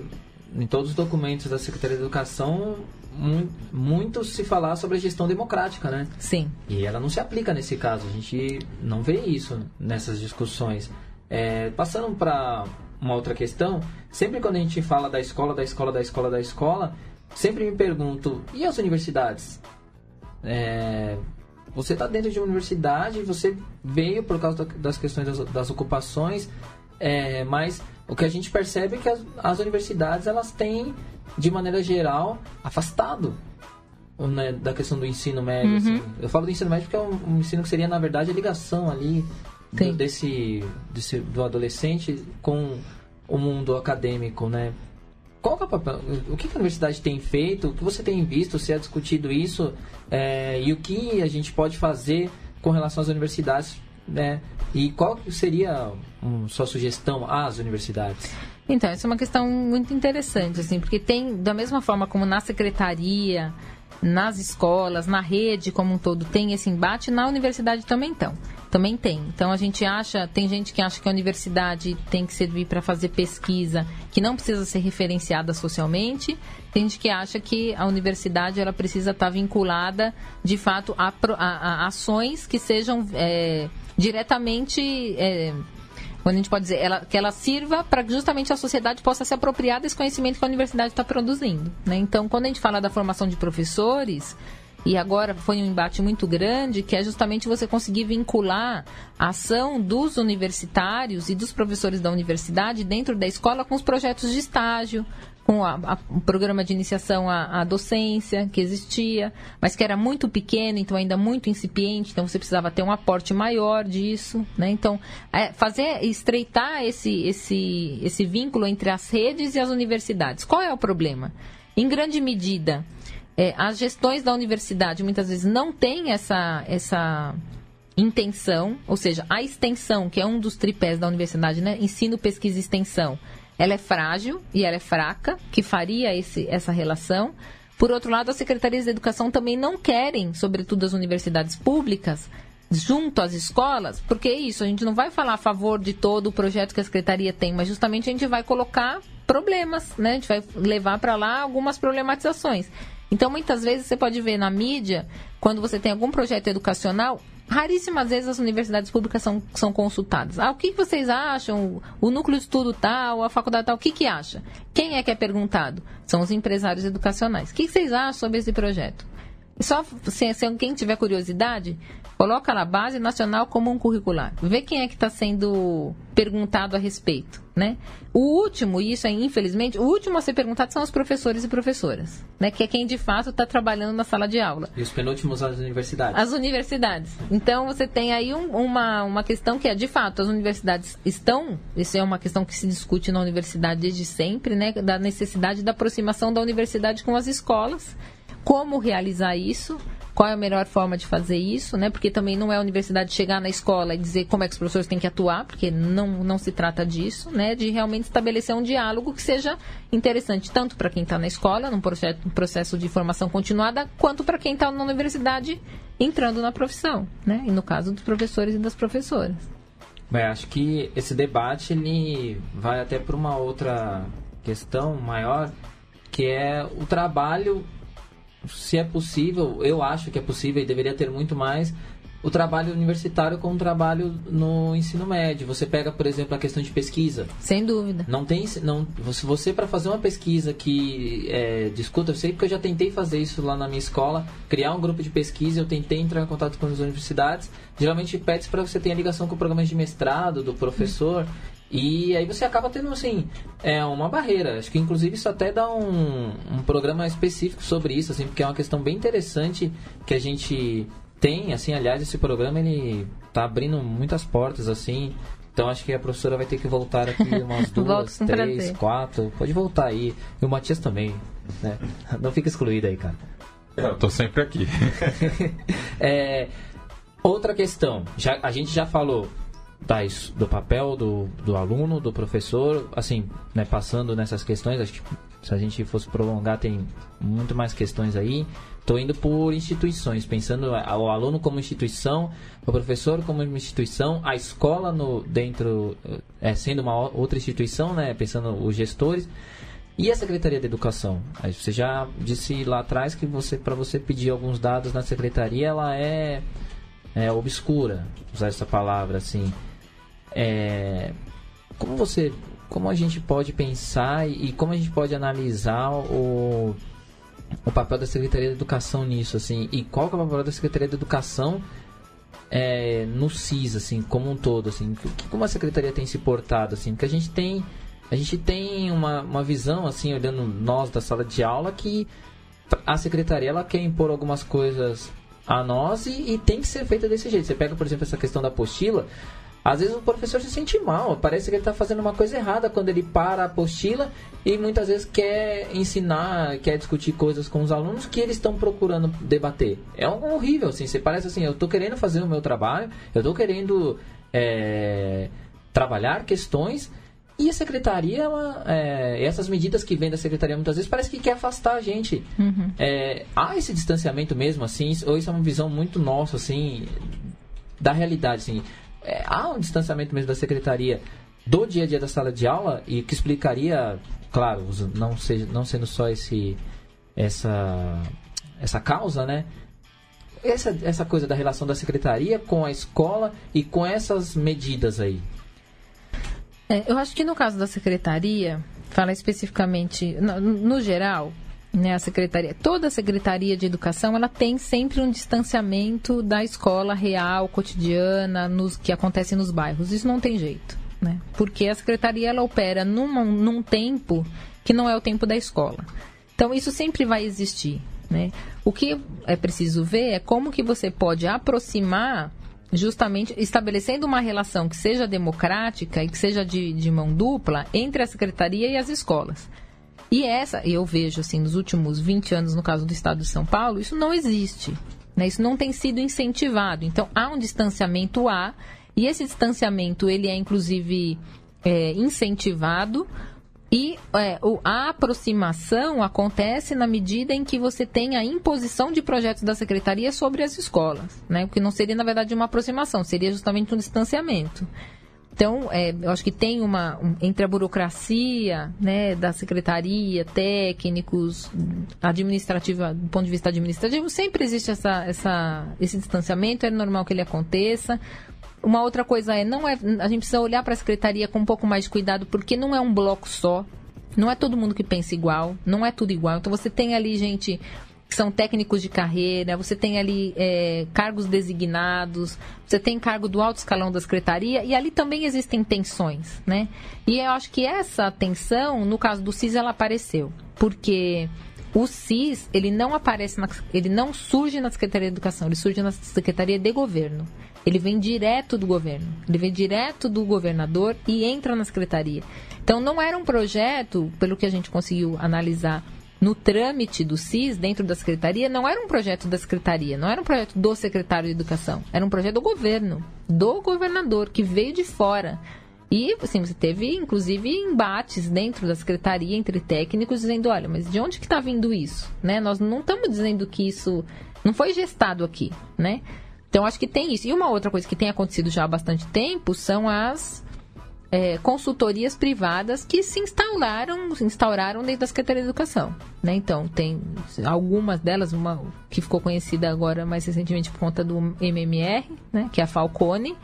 em todos os documentos da Secretaria de Educação muito, muito se falar sobre a gestão democrática, né? Sim. E ela não se aplica nesse caso. A gente não vê isso nessas discussões. É, passando para uma outra questão, sempre quando a gente fala da escola, da escola, da escola, da escola, sempre me pergunto: e as universidades? É, você está dentro de uma universidade, você veio por causa das questões das, das ocupações É, mas o que a gente percebe é que as, as universidades elas têm, de maneira geral, afastado né, da questão do ensino médio. Uhum. Assim. Eu falo do ensino médio porque é um, um ensino que seria, na verdade, a ligação ali do, desse, desse, do adolescente com o mundo acadêmico, né? Qual é o papel? O que a universidade tem feito? O que você tem visto? Se é discutido isso? É, e o que a gente pode fazer com relação às universidades, né? E qual seria um, sua sugestão às universidades? Então, essa é uma questão muito interessante, assim, porque tem, da mesma forma como na secretaria, nas escolas, na rede como um todo tem esse embate, na universidade também então. Também tem. Então a gente acha, tem gente que acha que a universidade tem que servir para fazer pesquisa que não precisa ser referenciada socialmente. Tem gente que acha que a universidade ela precisa estar tá vinculada, de fato, a, a, a ações que sejam é, diretamente é, quando a gente pode dizer ela, que ela sirva para que justamente a sociedade possa se apropriar desse conhecimento que a universidade está produzindo. Né? Então, quando a gente fala da formação de professores, e agora foi um embate muito grande, que é justamente você conseguir vincular a ação dos universitários e dos professores da universidade dentro da escola com os projetos de estágio, com a, a, o programa de iniciação à, à, docência que existia, mas que era muito pequeno, então ainda muito incipiente, então você precisava ter um aporte maior disso, né? Então, é, fazer, estreitar esse, esse, esse vínculo entre as redes e as universidades. Qual é o problema? Em grande medida, é, as gestões da universidade muitas vezes não têm essa, essa intenção, ou seja, a extensão, que é um dos tripés da universidade, né? Ensino, pesquisa e extensão ela é frágil e ela é fraca, que faria esse, essa relação. Por outro lado, as secretarias de educação também não querem, sobretudo as universidades públicas, junto às escolas, porque é isso, a gente não vai falar a favor de todo o projeto que a secretaria tem, mas justamente a gente vai colocar problemas, né? A gente vai levar para lá algumas problematizações. Então, muitas vezes você pode ver na mídia, quando você tem algum projeto educacional, raríssimas vezes as universidades públicas são, são consultadas. Ah, o que vocês acham? O núcleo de estudo tal, a faculdade tal, o que, que acha? Quem é que é perguntado? São os empresários educacionais. O que vocês acham sobre esse projeto? Só se, se quem tiver curiosidade, coloca lá base nacional comum curricular. Vê quem é que está sendo perguntado a respeito, né? O último, e isso é infelizmente, o último a ser perguntado são os professores e professoras, né? Que é quem de fato está trabalhando na sala de aula. E os penúltimos as universidades. As universidades. Então você tem aí um, uma, uma questão que é, de fato, as universidades estão, isso é uma questão que se discute na universidade desde sempre, né? Da necessidade da aproximação da universidade com as escolas como realizar isso, qual é a melhor forma de fazer isso, né? Porque também não é a universidade chegar na escola e dizer como é que os professores têm que atuar, porque não, não se trata disso, né? De realmente estabelecer um diálogo que seja interessante tanto para quem está na escola, num processo, um processo de formação continuada, quanto para quem está na universidade entrando na profissão, né? E no caso dos professores e das professoras. Bem, acho que esse debate ele vai até para uma outra questão maior, que é o trabalho se é possível, eu acho que é possível e deveria ter muito mais, o trabalho universitário com o trabalho no ensino médio. Você pega, por exemplo, a questão de pesquisa. Sem dúvida. Não tem, não, você, você para fazer uma pesquisa que é, discuta, eu sei porque eu já tentei fazer isso lá na minha escola, criar um grupo de pesquisa, eu tentei entrar em contato com as universidades. Geralmente pede para você ter ligação com programas de mestrado do professor. Hum. E aí você acaba tendo, assim, é uma barreira. Acho que, inclusive, isso até dá um, um programa específico sobre isso, assim, porque é uma questão bem interessante que a gente tem, assim, aliás, esse programa, ele tá abrindo muitas portas, assim, então acho que a professora vai ter que voltar aqui umas duas, três, quatro. Pode voltar aí. E o Matias também, né? Não fica excluído aí, cara. Eu tô sempre aqui. é, outra questão. Já, a gente já falou das, do papel do, do aluno, do professor, assim, né, passando nessas questões, acho que se a gente fosse prolongar tem muito mais questões aí. Estou indo por instituições, pensando o aluno como instituição, o professor como instituição, a escola no dentro é, sendo uma outra instituição, né, pensando os gestores. E a Secretaria de Educação? Você já disse lá atrás que você para você pedir alguns dados na secretaria, ela é, é obscura, usar essa palavra assim. É, como você, como a gente pode pensar e, como a gente pode analisar o, o papel da Secretaria de Educação nisso, assim, e qual é o papel da Secretaria de Educação é, no CIS, assim, como um todo, assim, que, como a secretaria tem se portado, assim, porque a gente tem a gente tem uma, uma visão, assim, olhando nós da sala de aula, que a secretaria ela quer impor algumas coisas a nós e, e tem que ser feita desse jeito. Você pega, por exemplo, essa questão da apostila, às vezes o professor se sente mal, parece que ele está fazendo uma coisa errada quando ele para a apostila e muitas vezes quer ensinar, quer discutir coisas com os alunos que eles estão procurando debater. É horrível, assim, você parece assim, eu estou querendo fazer o meu trabalho, eu estou querendo é, trabalhar questões e a secretaria, ela, é, essas medidas que vêm da secretaria muitas vezes parece que quer afastar a gente. Uhum. É, há esse distanciamento mesmo, assim, ou isso é uma visão muito nossa, assim, da realidade, assim é, há um distanciamento mesmo da secretaria do dia a dia da sala de aula e que explicaria, claro, não, seja, não sendo só esse, essa, essa causa, né? Essa, essa coisa da relação da secretaria com a escola e com essas medidas aí. É, eu acho que no caso da secretaria, fala especificamente, no, no geral, né, a secretaria, toda a secretaria de educação, ela tem sempre um distanciamento da escola real, cotidiana, nos que acontece nos bairros. Isso não tem jeito, né? Porque a secretaria ela opera num, num tempo que não é o tempo da escola. Então isso sempre vai existir, né? O que é preciso ver é como que você pode aproximar justamente estabelecendo uma relação que seja democrática e que seja de, de mão dupla entre a secretaria e as escolas. E essa, eu vejo assim, nos últimos 20 anos, no caso do estado de São Paulo, isso não existe. Né? Isso não tem sido incentivado. Então, há um distanciamento A, e esse distanciamento, ele é inclusive é, incentivado e é, a aproximação acontece na medida em que você tem a imposição de projetos da secretaria sobre as escolas, né? O que não seria, na verdade, uma aproximação, seria justamente um distanciamento. Então, é, eu acho que tem uma. Um, entre a burocracia né, da secretaria, técnicos, administrativa, do ponto de vista administrativo, sempre existe essa, essa, esse distanciamento, é normal que ele aconteça. Uma outra coisa é, não é, a gente precisa olhar para a secretaria com um pouco mais de cuidado, porque não é um bloco só. Não é todo mundo que pensa igual, não é tudo igual. Então você tem ali gente são técnicos de carreira, você tem ali é, cargos designados, você tem cargo do alto escalão da secretaria, e ali também existem tensões, né? E eu acho que essa tensão, no caso do CIS, ela apareceu, porque o CIS, ele não aparece, na, ele não surge na Secretaria de Educação, ele surge na Secretaria de Governo. Ele vem direto do governo, ele vem direto do governador e entra na secretaria. Então não era um projeto, pelo que a gente conseguiu analisar no trâmite do CIS dentro da secretaria não era um projeto da secretaria, não era um projeto do secretário de educação, era um projeto do governo, do governador que veio de fora. E assim, você teve inclusive embates dentro da secretaria entre técnicos dizendo, olha, mas de onde que está vindo isso? Né? Nós não estamos dizendo que isso não foi gestado aqui, né? Então acho que tem isso. E uma outra coisa que tem acontecido já há bastante tempo são as é, consultorias privadas que se instauraram, se instauraram dentro da Secretaria de Educação. Né? Então, tem algumas delas, uma que ficou conhecida agora mais recentemente por conta do MMR, né? que é a Falcone,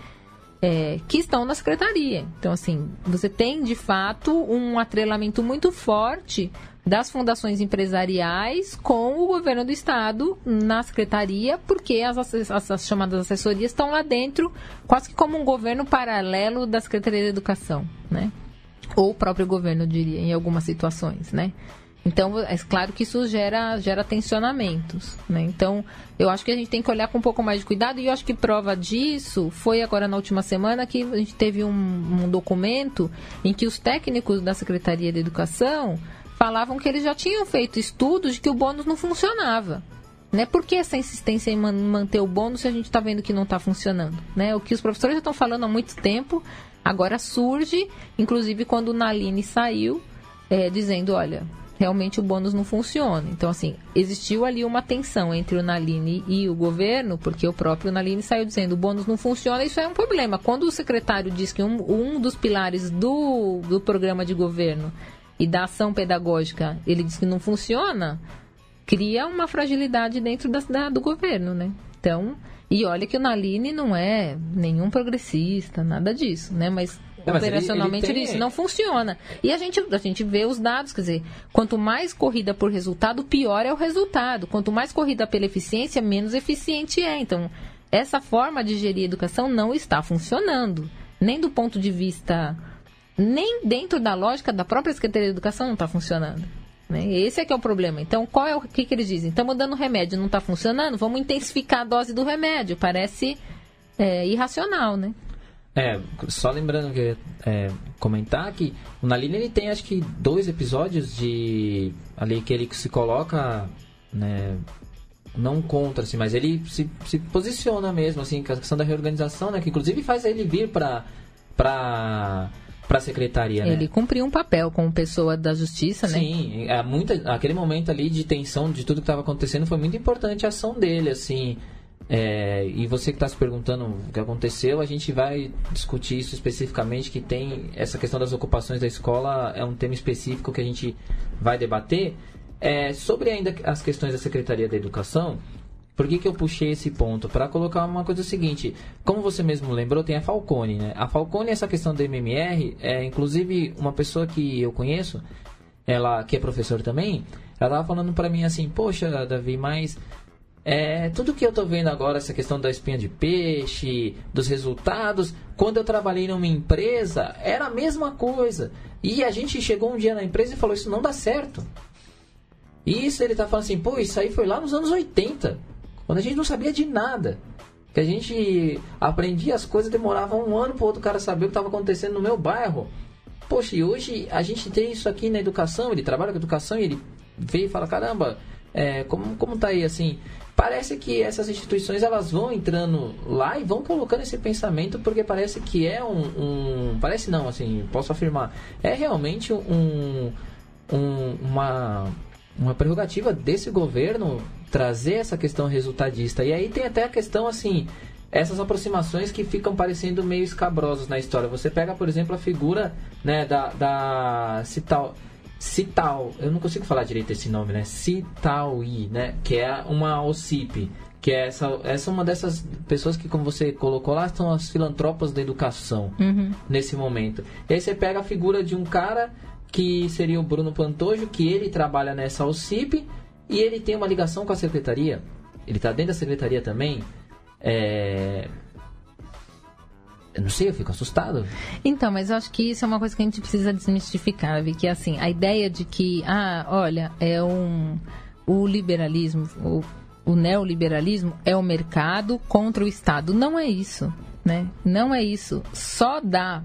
é, que estão na secretaria. Então, assim, você tem de fato um atrelamento muito forte das fundações empresariais com o governo do estado na secretaria, porque as, as, as, chamadas assessorias estão lá dentro, quase que como um governo paralelo da Secretaria de Educação, né? Ou o próprio governo, diria, em algumas situações, né? Então, é claro que isso gera, gera tensionamentos, né? Então, eu acho que a gente tem que olhar com um pouco mais de cuidado e eu acho que prova disso foi agora na última semana que a gente teve um, um documento em que os técnicos da Secretaria de Educação falavam que eles já tinham feito estudos de que o bônus não funcionava. Né? Por que essa insistência em manter o bônus se a gente está vendo que não está funcionando? Né? O que os professores já estão falando há muito tempo, agora surge, inclusive quando o Naline saiu, é, dizendo, olha, realmente o bônus não funciona. Então, assim, existiu ali uma tensão entre o Naline e o governo, porque o próprio Naline saiu dizendo o bônus não funciona, isso é um problema. Quando o secretário diz que um, um dos pilares do, do programa de governo e da ação pedagógica ele diz que não funciona, cria uma fragilidade dentro da, da, do governo, né? Então, e olha que o Naline não é nenhum progressista, nada disso, né? Mas não, operacionalmente ele, ele tem... isso não funciona. E a gente, a gente vê os dados, quer dizer, quanto mais corrida por resultado, pior é o resultado. Quanto mais corrida pela eficiência, menos eficiente é. Então, essa forma de gerir a educação não está funcionando. Nem do ponto de vista. Nem dentro da lógica da própria Secretaria de Educação não está funcionando. Né? Esse é que é o problema. Então, qual é o que, que eles dizem? Estamos dando remédio, não está funcionando? Vamos intensificar a dose do remédio. Parece é, irracional, né? É, só lembrando que é, comentar que o Naline ele tem acho que dois episódios de ali que ele se coloca né, não contra assim, mas ele se, se posiciona mesmo assim com a questão da reorganização, né, que inclusive faz ele vir para para para a secretaria, Ele né? cumpriu um papel como pessoa da justiça, né? Sim, é muita, aquele momento ali de tensão de tudo que estava acontecendo foi muito importante a ação dele, assim. É, e você que está se perguntando o que aconteceu, a gente vai discutir isso especificamente, que tem essa questão das ocupações da escola, é um tema específico que a gente vai debater. É, sobre ainda as questões da Secretaria da Educação, por que, que eu puxei esse ponto? Para colocar uma coisa seguinte, como você mesmo lembrou, tem a Falcone, né? A Falcone, essa questão do MMR, é inclusive uma pessoa que eu conheço, ela que é professor também, ela estava falando para mim assim, poxa, Davi, mas é, tudo que eu estou vendo agora, essa questão da espinha de peixe, dos resultados, quando eu trabalhei numa empresa, era a mesma coisa. E a gente chegou um dia na empresa e falou: Isso não dá certo. Isso ele está falando assim: Pô, isso aí foi lá nos anos 80, quando a gente não sabia de nada. Que a gente aprendia as coisas, demorava um ano para outro cara saber o que estava acontecendo no meu bairro. Poxa, e hoje a gente tem isso aqui na educação, ele trabalha com educação e ele vê e fala: Caramba, é, como, como tá aí assim? parece que essas instituições elas vão entrando lá e vão colocando esse pensamento porque parece que é um, um parece não assim posso afirmar é realmente um, um, uma uma prerrogativa desse governo trazer essa questão resultadista e aí tem até a questão assim essas aproximações que ficam parecendo meio escabrosas na história você pega por exemplo a figura né da da Cital Cital, eu não consigo falar direito esse nome, né? Citaui, né? Que é uma OCIP, que é essa, essa é uma dessas pessoas que, como você colocou lá, são as filantropas da educação uhum. nesse momento. E aí você pega a figura de um cara que seria o Bruno Pantojo, que ele trabalha nessa OCIP e ele tem uma ligação com a secretaria. Ele está dentro da secretaria também. É, eu não sei, eu fico assustado. Então, mas eu acho que isso é uma coisa que a gente precisa desmistificar, que assim, a ideia de que, ah, olha, é um o liberalismo, o, o neoliberalismo é o mercado contra o Estado. Não é isso, né? Não é isso. Só dá.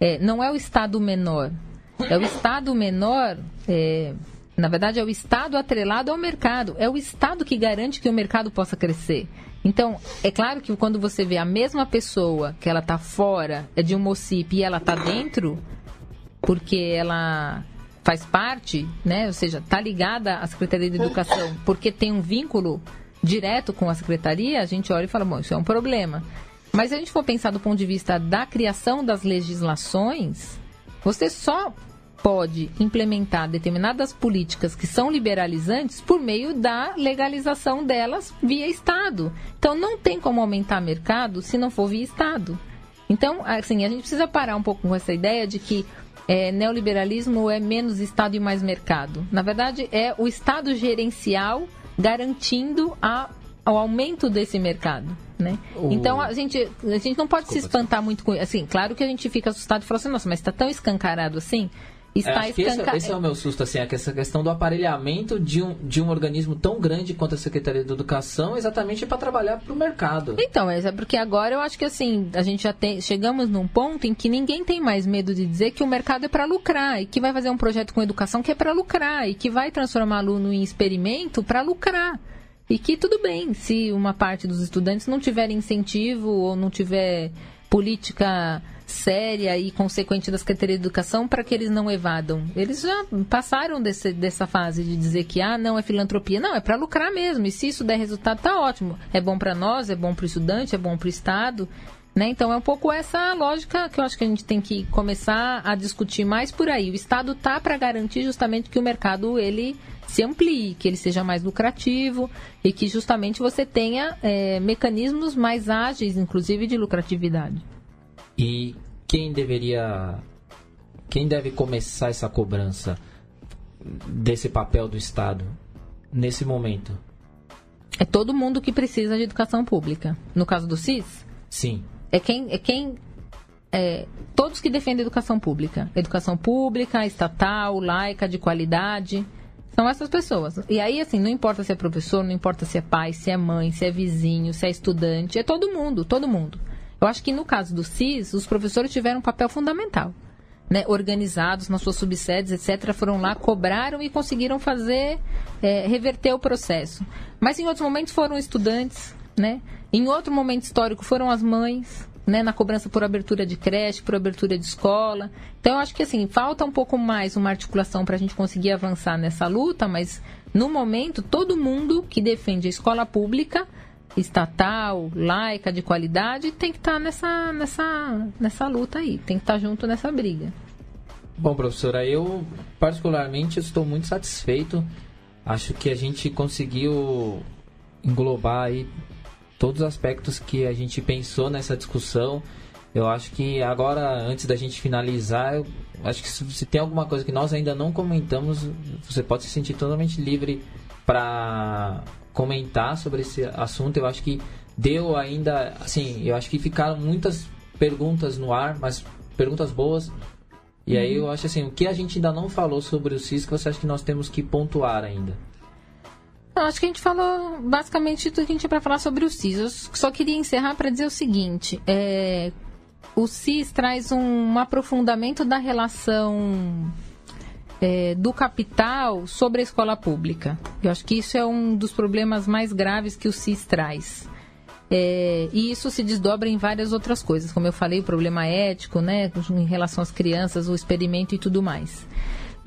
É, não é o Estado menor. É o Estado menor. É, na verdade, é o Estado atrelado ao mercado. É o Estado que garante que o mercado possa crescer. Então, é claro que quando você vê a mesma pessoa que ela está fora é de um MOCIP e ela está dentro, porque ela faz parte, né? Ou seja, está ligada à Secretaria de Educação, porque tem um vínculo direto com a Secretaria, a gente olha e fala, bom, isso é um problema. Mas se a gente for pensar do ponto de vista da criação das legislações, você só pode implementar determinadas políticas que são liberalizantes por meio da legalização delas via Estado. Então não tem como aumentar mercado se não for via Estado. Então, assim, a gente precisa parar um pouco com essa ideia de que é, neoliberalismo é menos Estado e mais mercado. Na verdade, é o Estado gerencial garantindo a, o aumento desse mercado. Né? O... Então a gente, a gente não pode Desculpa, se espantar muito com assim, claro que a gente fica assustado e fala assim, nossa, mas está tão escancarado assim está escancarado. Esse, esse, é o meu susto, assim, essa questão do aparelhamento de um, de um organismo tão grande quanto a Secretaria de Educação, exatamente para trabalhar para o mercado. Então, é porque agora eu acho que assim, a gente já tem, chegamos num ponto em que ninguém tem mais medo de dizer que o mercado é para lucrar e que vai fazer um projeto com educação que é para lucrar e que vai transformar aluno em experimento para lucrar. E que tudo bem, se uma parte dos estudantes não tiver incentivo ou não tiver política séria e consequente da Secretaria de Educação para que eles não evadam. Eles já passaram desse, dessa fase de dizer que ah, não é filantropia. Não, é para lucrar mesmo. E se isso der resultado, tá ótimo. É bom para nós, é bom para o estudante, é bom para o Estado. Né? Então é um pouco essa lógica que eu acho que a gente tem que começar a discutir mais por aí. O Estado tá para garantir justamente que o mercado ele se amplie, que ele seja mais lucrativo e que justamente você tenha é, mecanismos mais ágeis, inclusive de lucratividade. E quem deveria. Quem deve começar essa cobrança desse papel do Estado nesse momento? É todo mundo que precisa de educação pública. No caso do CIS? Sim. É quem, é quem é, todos que defendem educação pública. Educação pública, estatal, laica, de qualidade. São essas pessoas. E aí, assim, não importa se é professor, não importa se é pai, se é mãe, se é vizinho, se é estudante, é todo mundo, todo mundo. Eu acho que no caso do CIS, os professores tiveram um papel fundamental. Né, organizados nas suas subsedes, etc., foram lá, cobraram e conseguiram fazer, é, reverter o processo. Mas em outros momentos foram estudantes, né? Em outro momento histórico foram as mães, né, na cobrança por abertura de creche, por abertura de escola. Então, eu acho que assim, falta um pouco mais uma articulação para a gente conseguir avançar nessa luta, mas no momento, todo mundo que defende a escola pública, estatal, laica, de qualidade, tem que estar tá nessa, nessa, nessa luta aí, tem que estar tá junto nessa briga. Bom, professora, eu particularmente estou muito satisfeito. Acho que a gente conseguiu englobar aí todos os aspectos que a gente pensou nessa discussão. Eu acho que agora, antes da gente finalizar, eu acho que se, tem alguma coisa que nós ainda não comentamos, você pode se sentir totalmente livre para comentar sobre esse assunto. Eu acho que deu ainda, assim, eu acho que ficaram muitas perguntas no ar, mas perguntas boas. E aí eu acho assim, o que a gente ainda não falou sobre o CIS que você acha que nós temos que pontuar ainda? Eu acho que a gente falou basicamente tudo que a gente tinha para falar sobre o CIS. Eu só queria encerrar para dizer o seguinte: é, o CIS traz um, um aprofundamento da relação é, do capital sobre a escola pública. Eu acho que isso é um dos problemas mais graves que o CIS traz. É, e isso se desdobra em várias outras coisas, como eu falei, o problema ético, né, em relação às crianças, o experimento e tudo mais.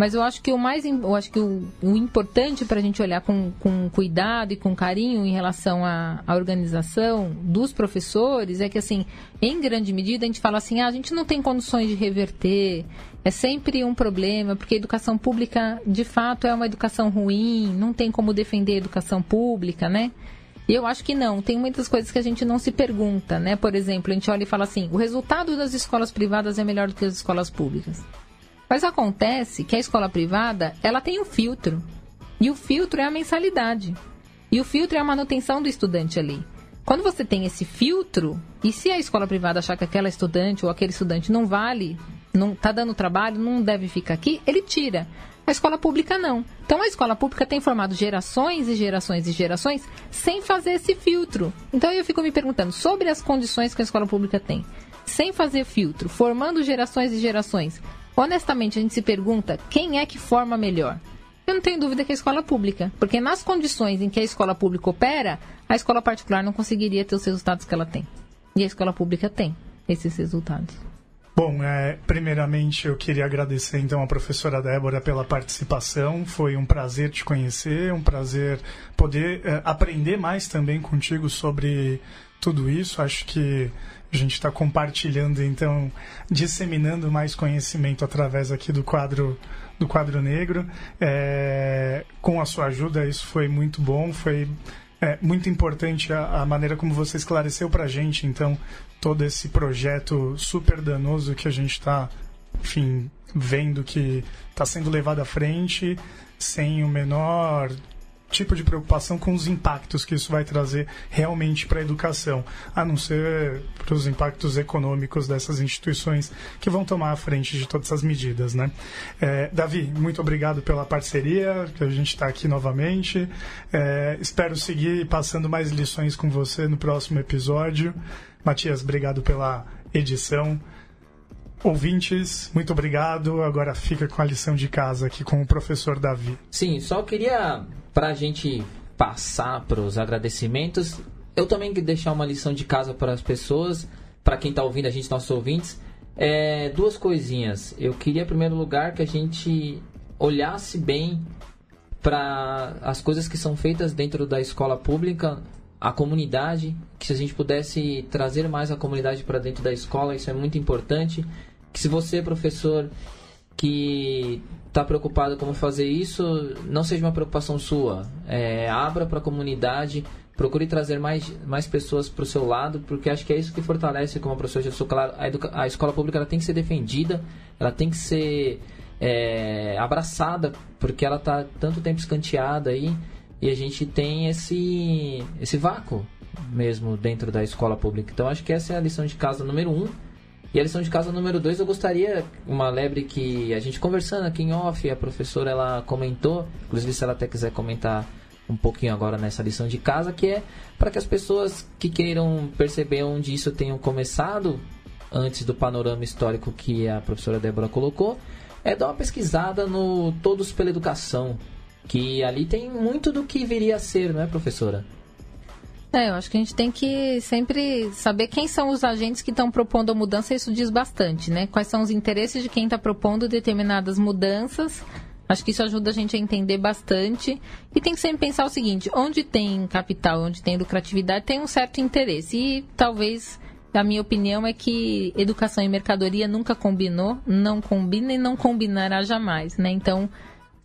Mas eu acho que o mais eu acho que o, o importante para a gente olhar com, com cuidado e com carinho em relação à, à, organização dos professores é que, assim, em grande medida, a gente fala assim, ah, a gente não tem condições de reverter, é sempre um problema, porque a educação pública, de fato, é uma educação ruim, não tem como defender a educação pública, né? E eu acho que não. Tem muitas coisas que a gente não se pergunta, né? Por exemplo, a gente olha e fala assim: o resultado das escolas privadas é melhor do que as escolas públicas. Mas acontece que a escola privada, ela tem um filtro. E o filtro é a mensalidade. E o filtro é a manutenção do estudante ali. Quando você tem esse filtro, e se a escola privada achar que aquela estudante ou aquele estudante não vale, não está dando trabalho, não deve ficar aqui, ele tira. A escola pública não. Então a escola pública tem formado gerações e gerações e gerações sem fazer esse filtro. Então eu fico me perguntando sobre as condições que a escola pública tem. Sem fazer filtro, formando gerações e gerações, honestamente, a gente se pergunta quem é que forma melhor. Eu não tenho dúvida que a escola pública, porque nas condições em que a escola pública opera, a escola particular não conseguiria ter os resultados que ela tem. E a escola pública tem esses resultados. Bom, é, primeiramente eu queria agradecer então a professora Débora pela participação. Foi um prazer te conhecer, um prazer poder é, aprender mais também contigo sobre tudo isso. Acho que a gente está compartilhando, então, disseminando mais conhecimento através aqui do quadro do quadro negro. É, com a sua ajuda, isso foi muito bom, foi é, muito importante a, a maneira como você esclareceu para a gente, então, todo esse projeto super danoso que a gente está, enfim, vendo que está sendo levado à frente sem o menor tipo de preocupação com os impactos que isso vai trazer realmente para a educação, a não ser para os impactos econômicos dessas instituições que vão tomar a frente de todas essas medidas, né? É, Davi, muito obrigado pela parceria, que a gente está aqui novamente. É, espero seguir passando mais lições com você no próximo episódio. Matias, obrigado pela edição. Ouvintes, muito obrigado. Agora fica com a lição de casa aqui com o professor Davi. Sim, só queria para a gente passar para os agradecimentos, eu também deixar uma lição de casa para as pessoas, para quem está ouvindo a gente, nossos ouvintes. É, duas coisinhas. Eu queria, em primeiro lugar, que a gente olhasse bem para as coisas que são feitas dentro da escola pública, a comunidade, que se a gente pudesse trazer mais a comunidade para dentro da escola, isso é muito importante. Que se você, professor, que está preocupado como fazer isso, não seja uma preocupação sua. É, abra para a comunidade, procure trazer mais, mais pessoas para o seu lado, porque acho que é isso que fortalece, como a professora já claro, a, a escola pública ela tem que ser defendida, ela tem que ser é, abraçada, porque ela está tanto tempo escanteada aí. E a gente tem esse, esse vácuo mesmo dentro da escola pública. Então acho que essa é a lição de casa número um. E a lição de casa número dois, eu gostaria, uma lebre que a gente conversando aqui em off, a professora ela comentou, inclusive se ela até quiser comentar um pouquinho agora nessa lição de casa, que é para que as pessoas que queiram perceber onde isso tenham começado, antes do panorama histórico que a professora Débora colocou, é dar uma pesquisada no Todos pela Educação, que ali tem muito do que viria a ser, não é, professora? É, eu acho que a gente tem que sempre saber quem são os agentes que estão propondo a mudança, isso diz bastante, né? Quais são os interesses de quem está propondo determinadas mudanças. Acho que isso ajuda a gente a entender bastante. E tem que sempre pensar o seguinte: onde tem capital, onde tem lucratividade, tem um certo interesse. E talvez, a minha opinião, é que educação e mercadoria nunca combinou, não combina e não combinará jamais, né? Então,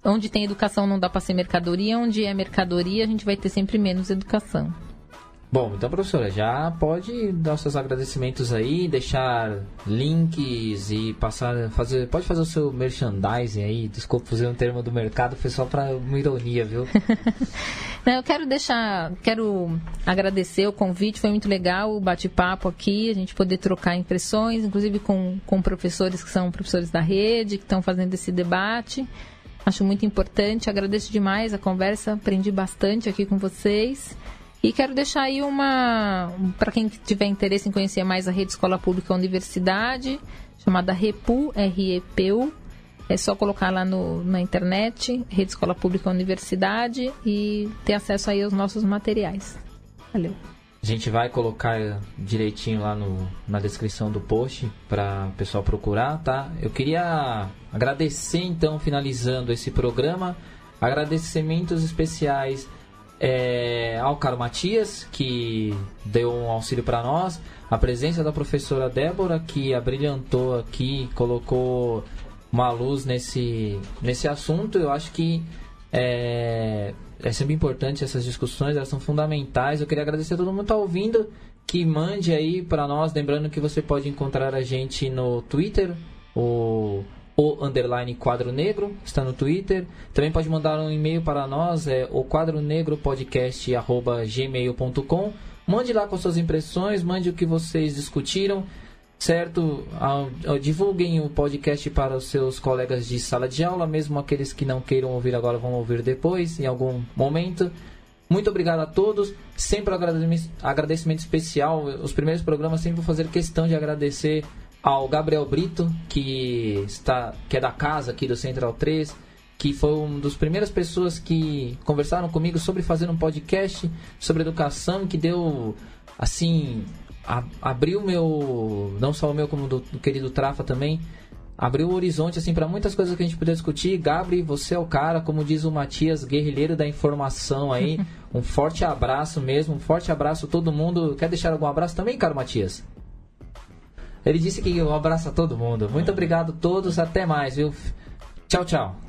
onde tem educação não dá para ser mercadoria, onde é mercadoria a gente vai ter sempre menos educação. Bom, então, professora, já pode dar seus agradecimentos aí, deixar links e passar, fazer, pode fazer o seu merchandising aí. Desculpa fazer um termo do mercado, foi só para uma ironia, viu? Não, eu quero deixar, quero agradecer o convite, foi muito legal o bate-papo aqui, a gente poder trocar impressões, inclusive com, com professores que são professores da rede, que estão fazendo esse debate. Acho muito importante, agradeço demais a conversa, aprendi bastante aqui com vocês. E quero deixar aí uma. Para quem tiver interesse em conhecer mais a Rede Escola Pública Universidade, chamada REPU, R-E-P-U. É só colocar lá no, na internet, Rede Escola Pública Universidade, e ter acesso aí aos nossos materiais. Valeu. Gente vai colocar direitinho lá no, na descrição do post para o pessoal procurar, tá? Eu queria agradecer então, finalizando esse programa, agradecimentos especiais é, ao Caro Matias, que deu um auxílio para nós, a presença da professora Débora, que abrilhantou aqui, colocou uma luz nesse, nesse assunto. Eu acho que é, é sempre importante essas discussões, elas são fundamentais. Eu queria agradecer a todo mundo que está ouvindo, que mande aí para nós, lembrando que você pode encontrar a gente no Twitter, o o underline quadro negro, está no Twitter. Também pode mandar um e-mail para nós, é o quadro negro podcast gmail.com. Mande lá com suas impressões, mande o que vocês discutiram, certo? Divulguem o podcast para os seus colegas de sala de aula, mesmo aqueles que não queiram ouvir agora vão ouvir depois, em algum momento. Muito obrigado a todos. Sempre agradecimento, agradecimento especial. Os primeiros programas sempre vou fazer questão de agradecer ao Gabriel Brito, que está que é da casa aqui do Central 3, que foi uma das primeiras pessoas que conversaram comigo sobre fazer um podcast sobre educação, que deu assim, a, abriu meu, não só o meu como do, do querido Trafa também, abriu o horizonte assim para muitas coisas que a gente podia discutir. Gabri, você é o cara, como diz o Matias, guerrilheiro da informação aí. um forte abraço mesmo, um forte abraço a todo mundo. Quer deixar algum abraço também, caro Matias? Ele disse que um abraço a todo mundo. Muito obrigado a todos, até mais, viu? Tchau, tchau.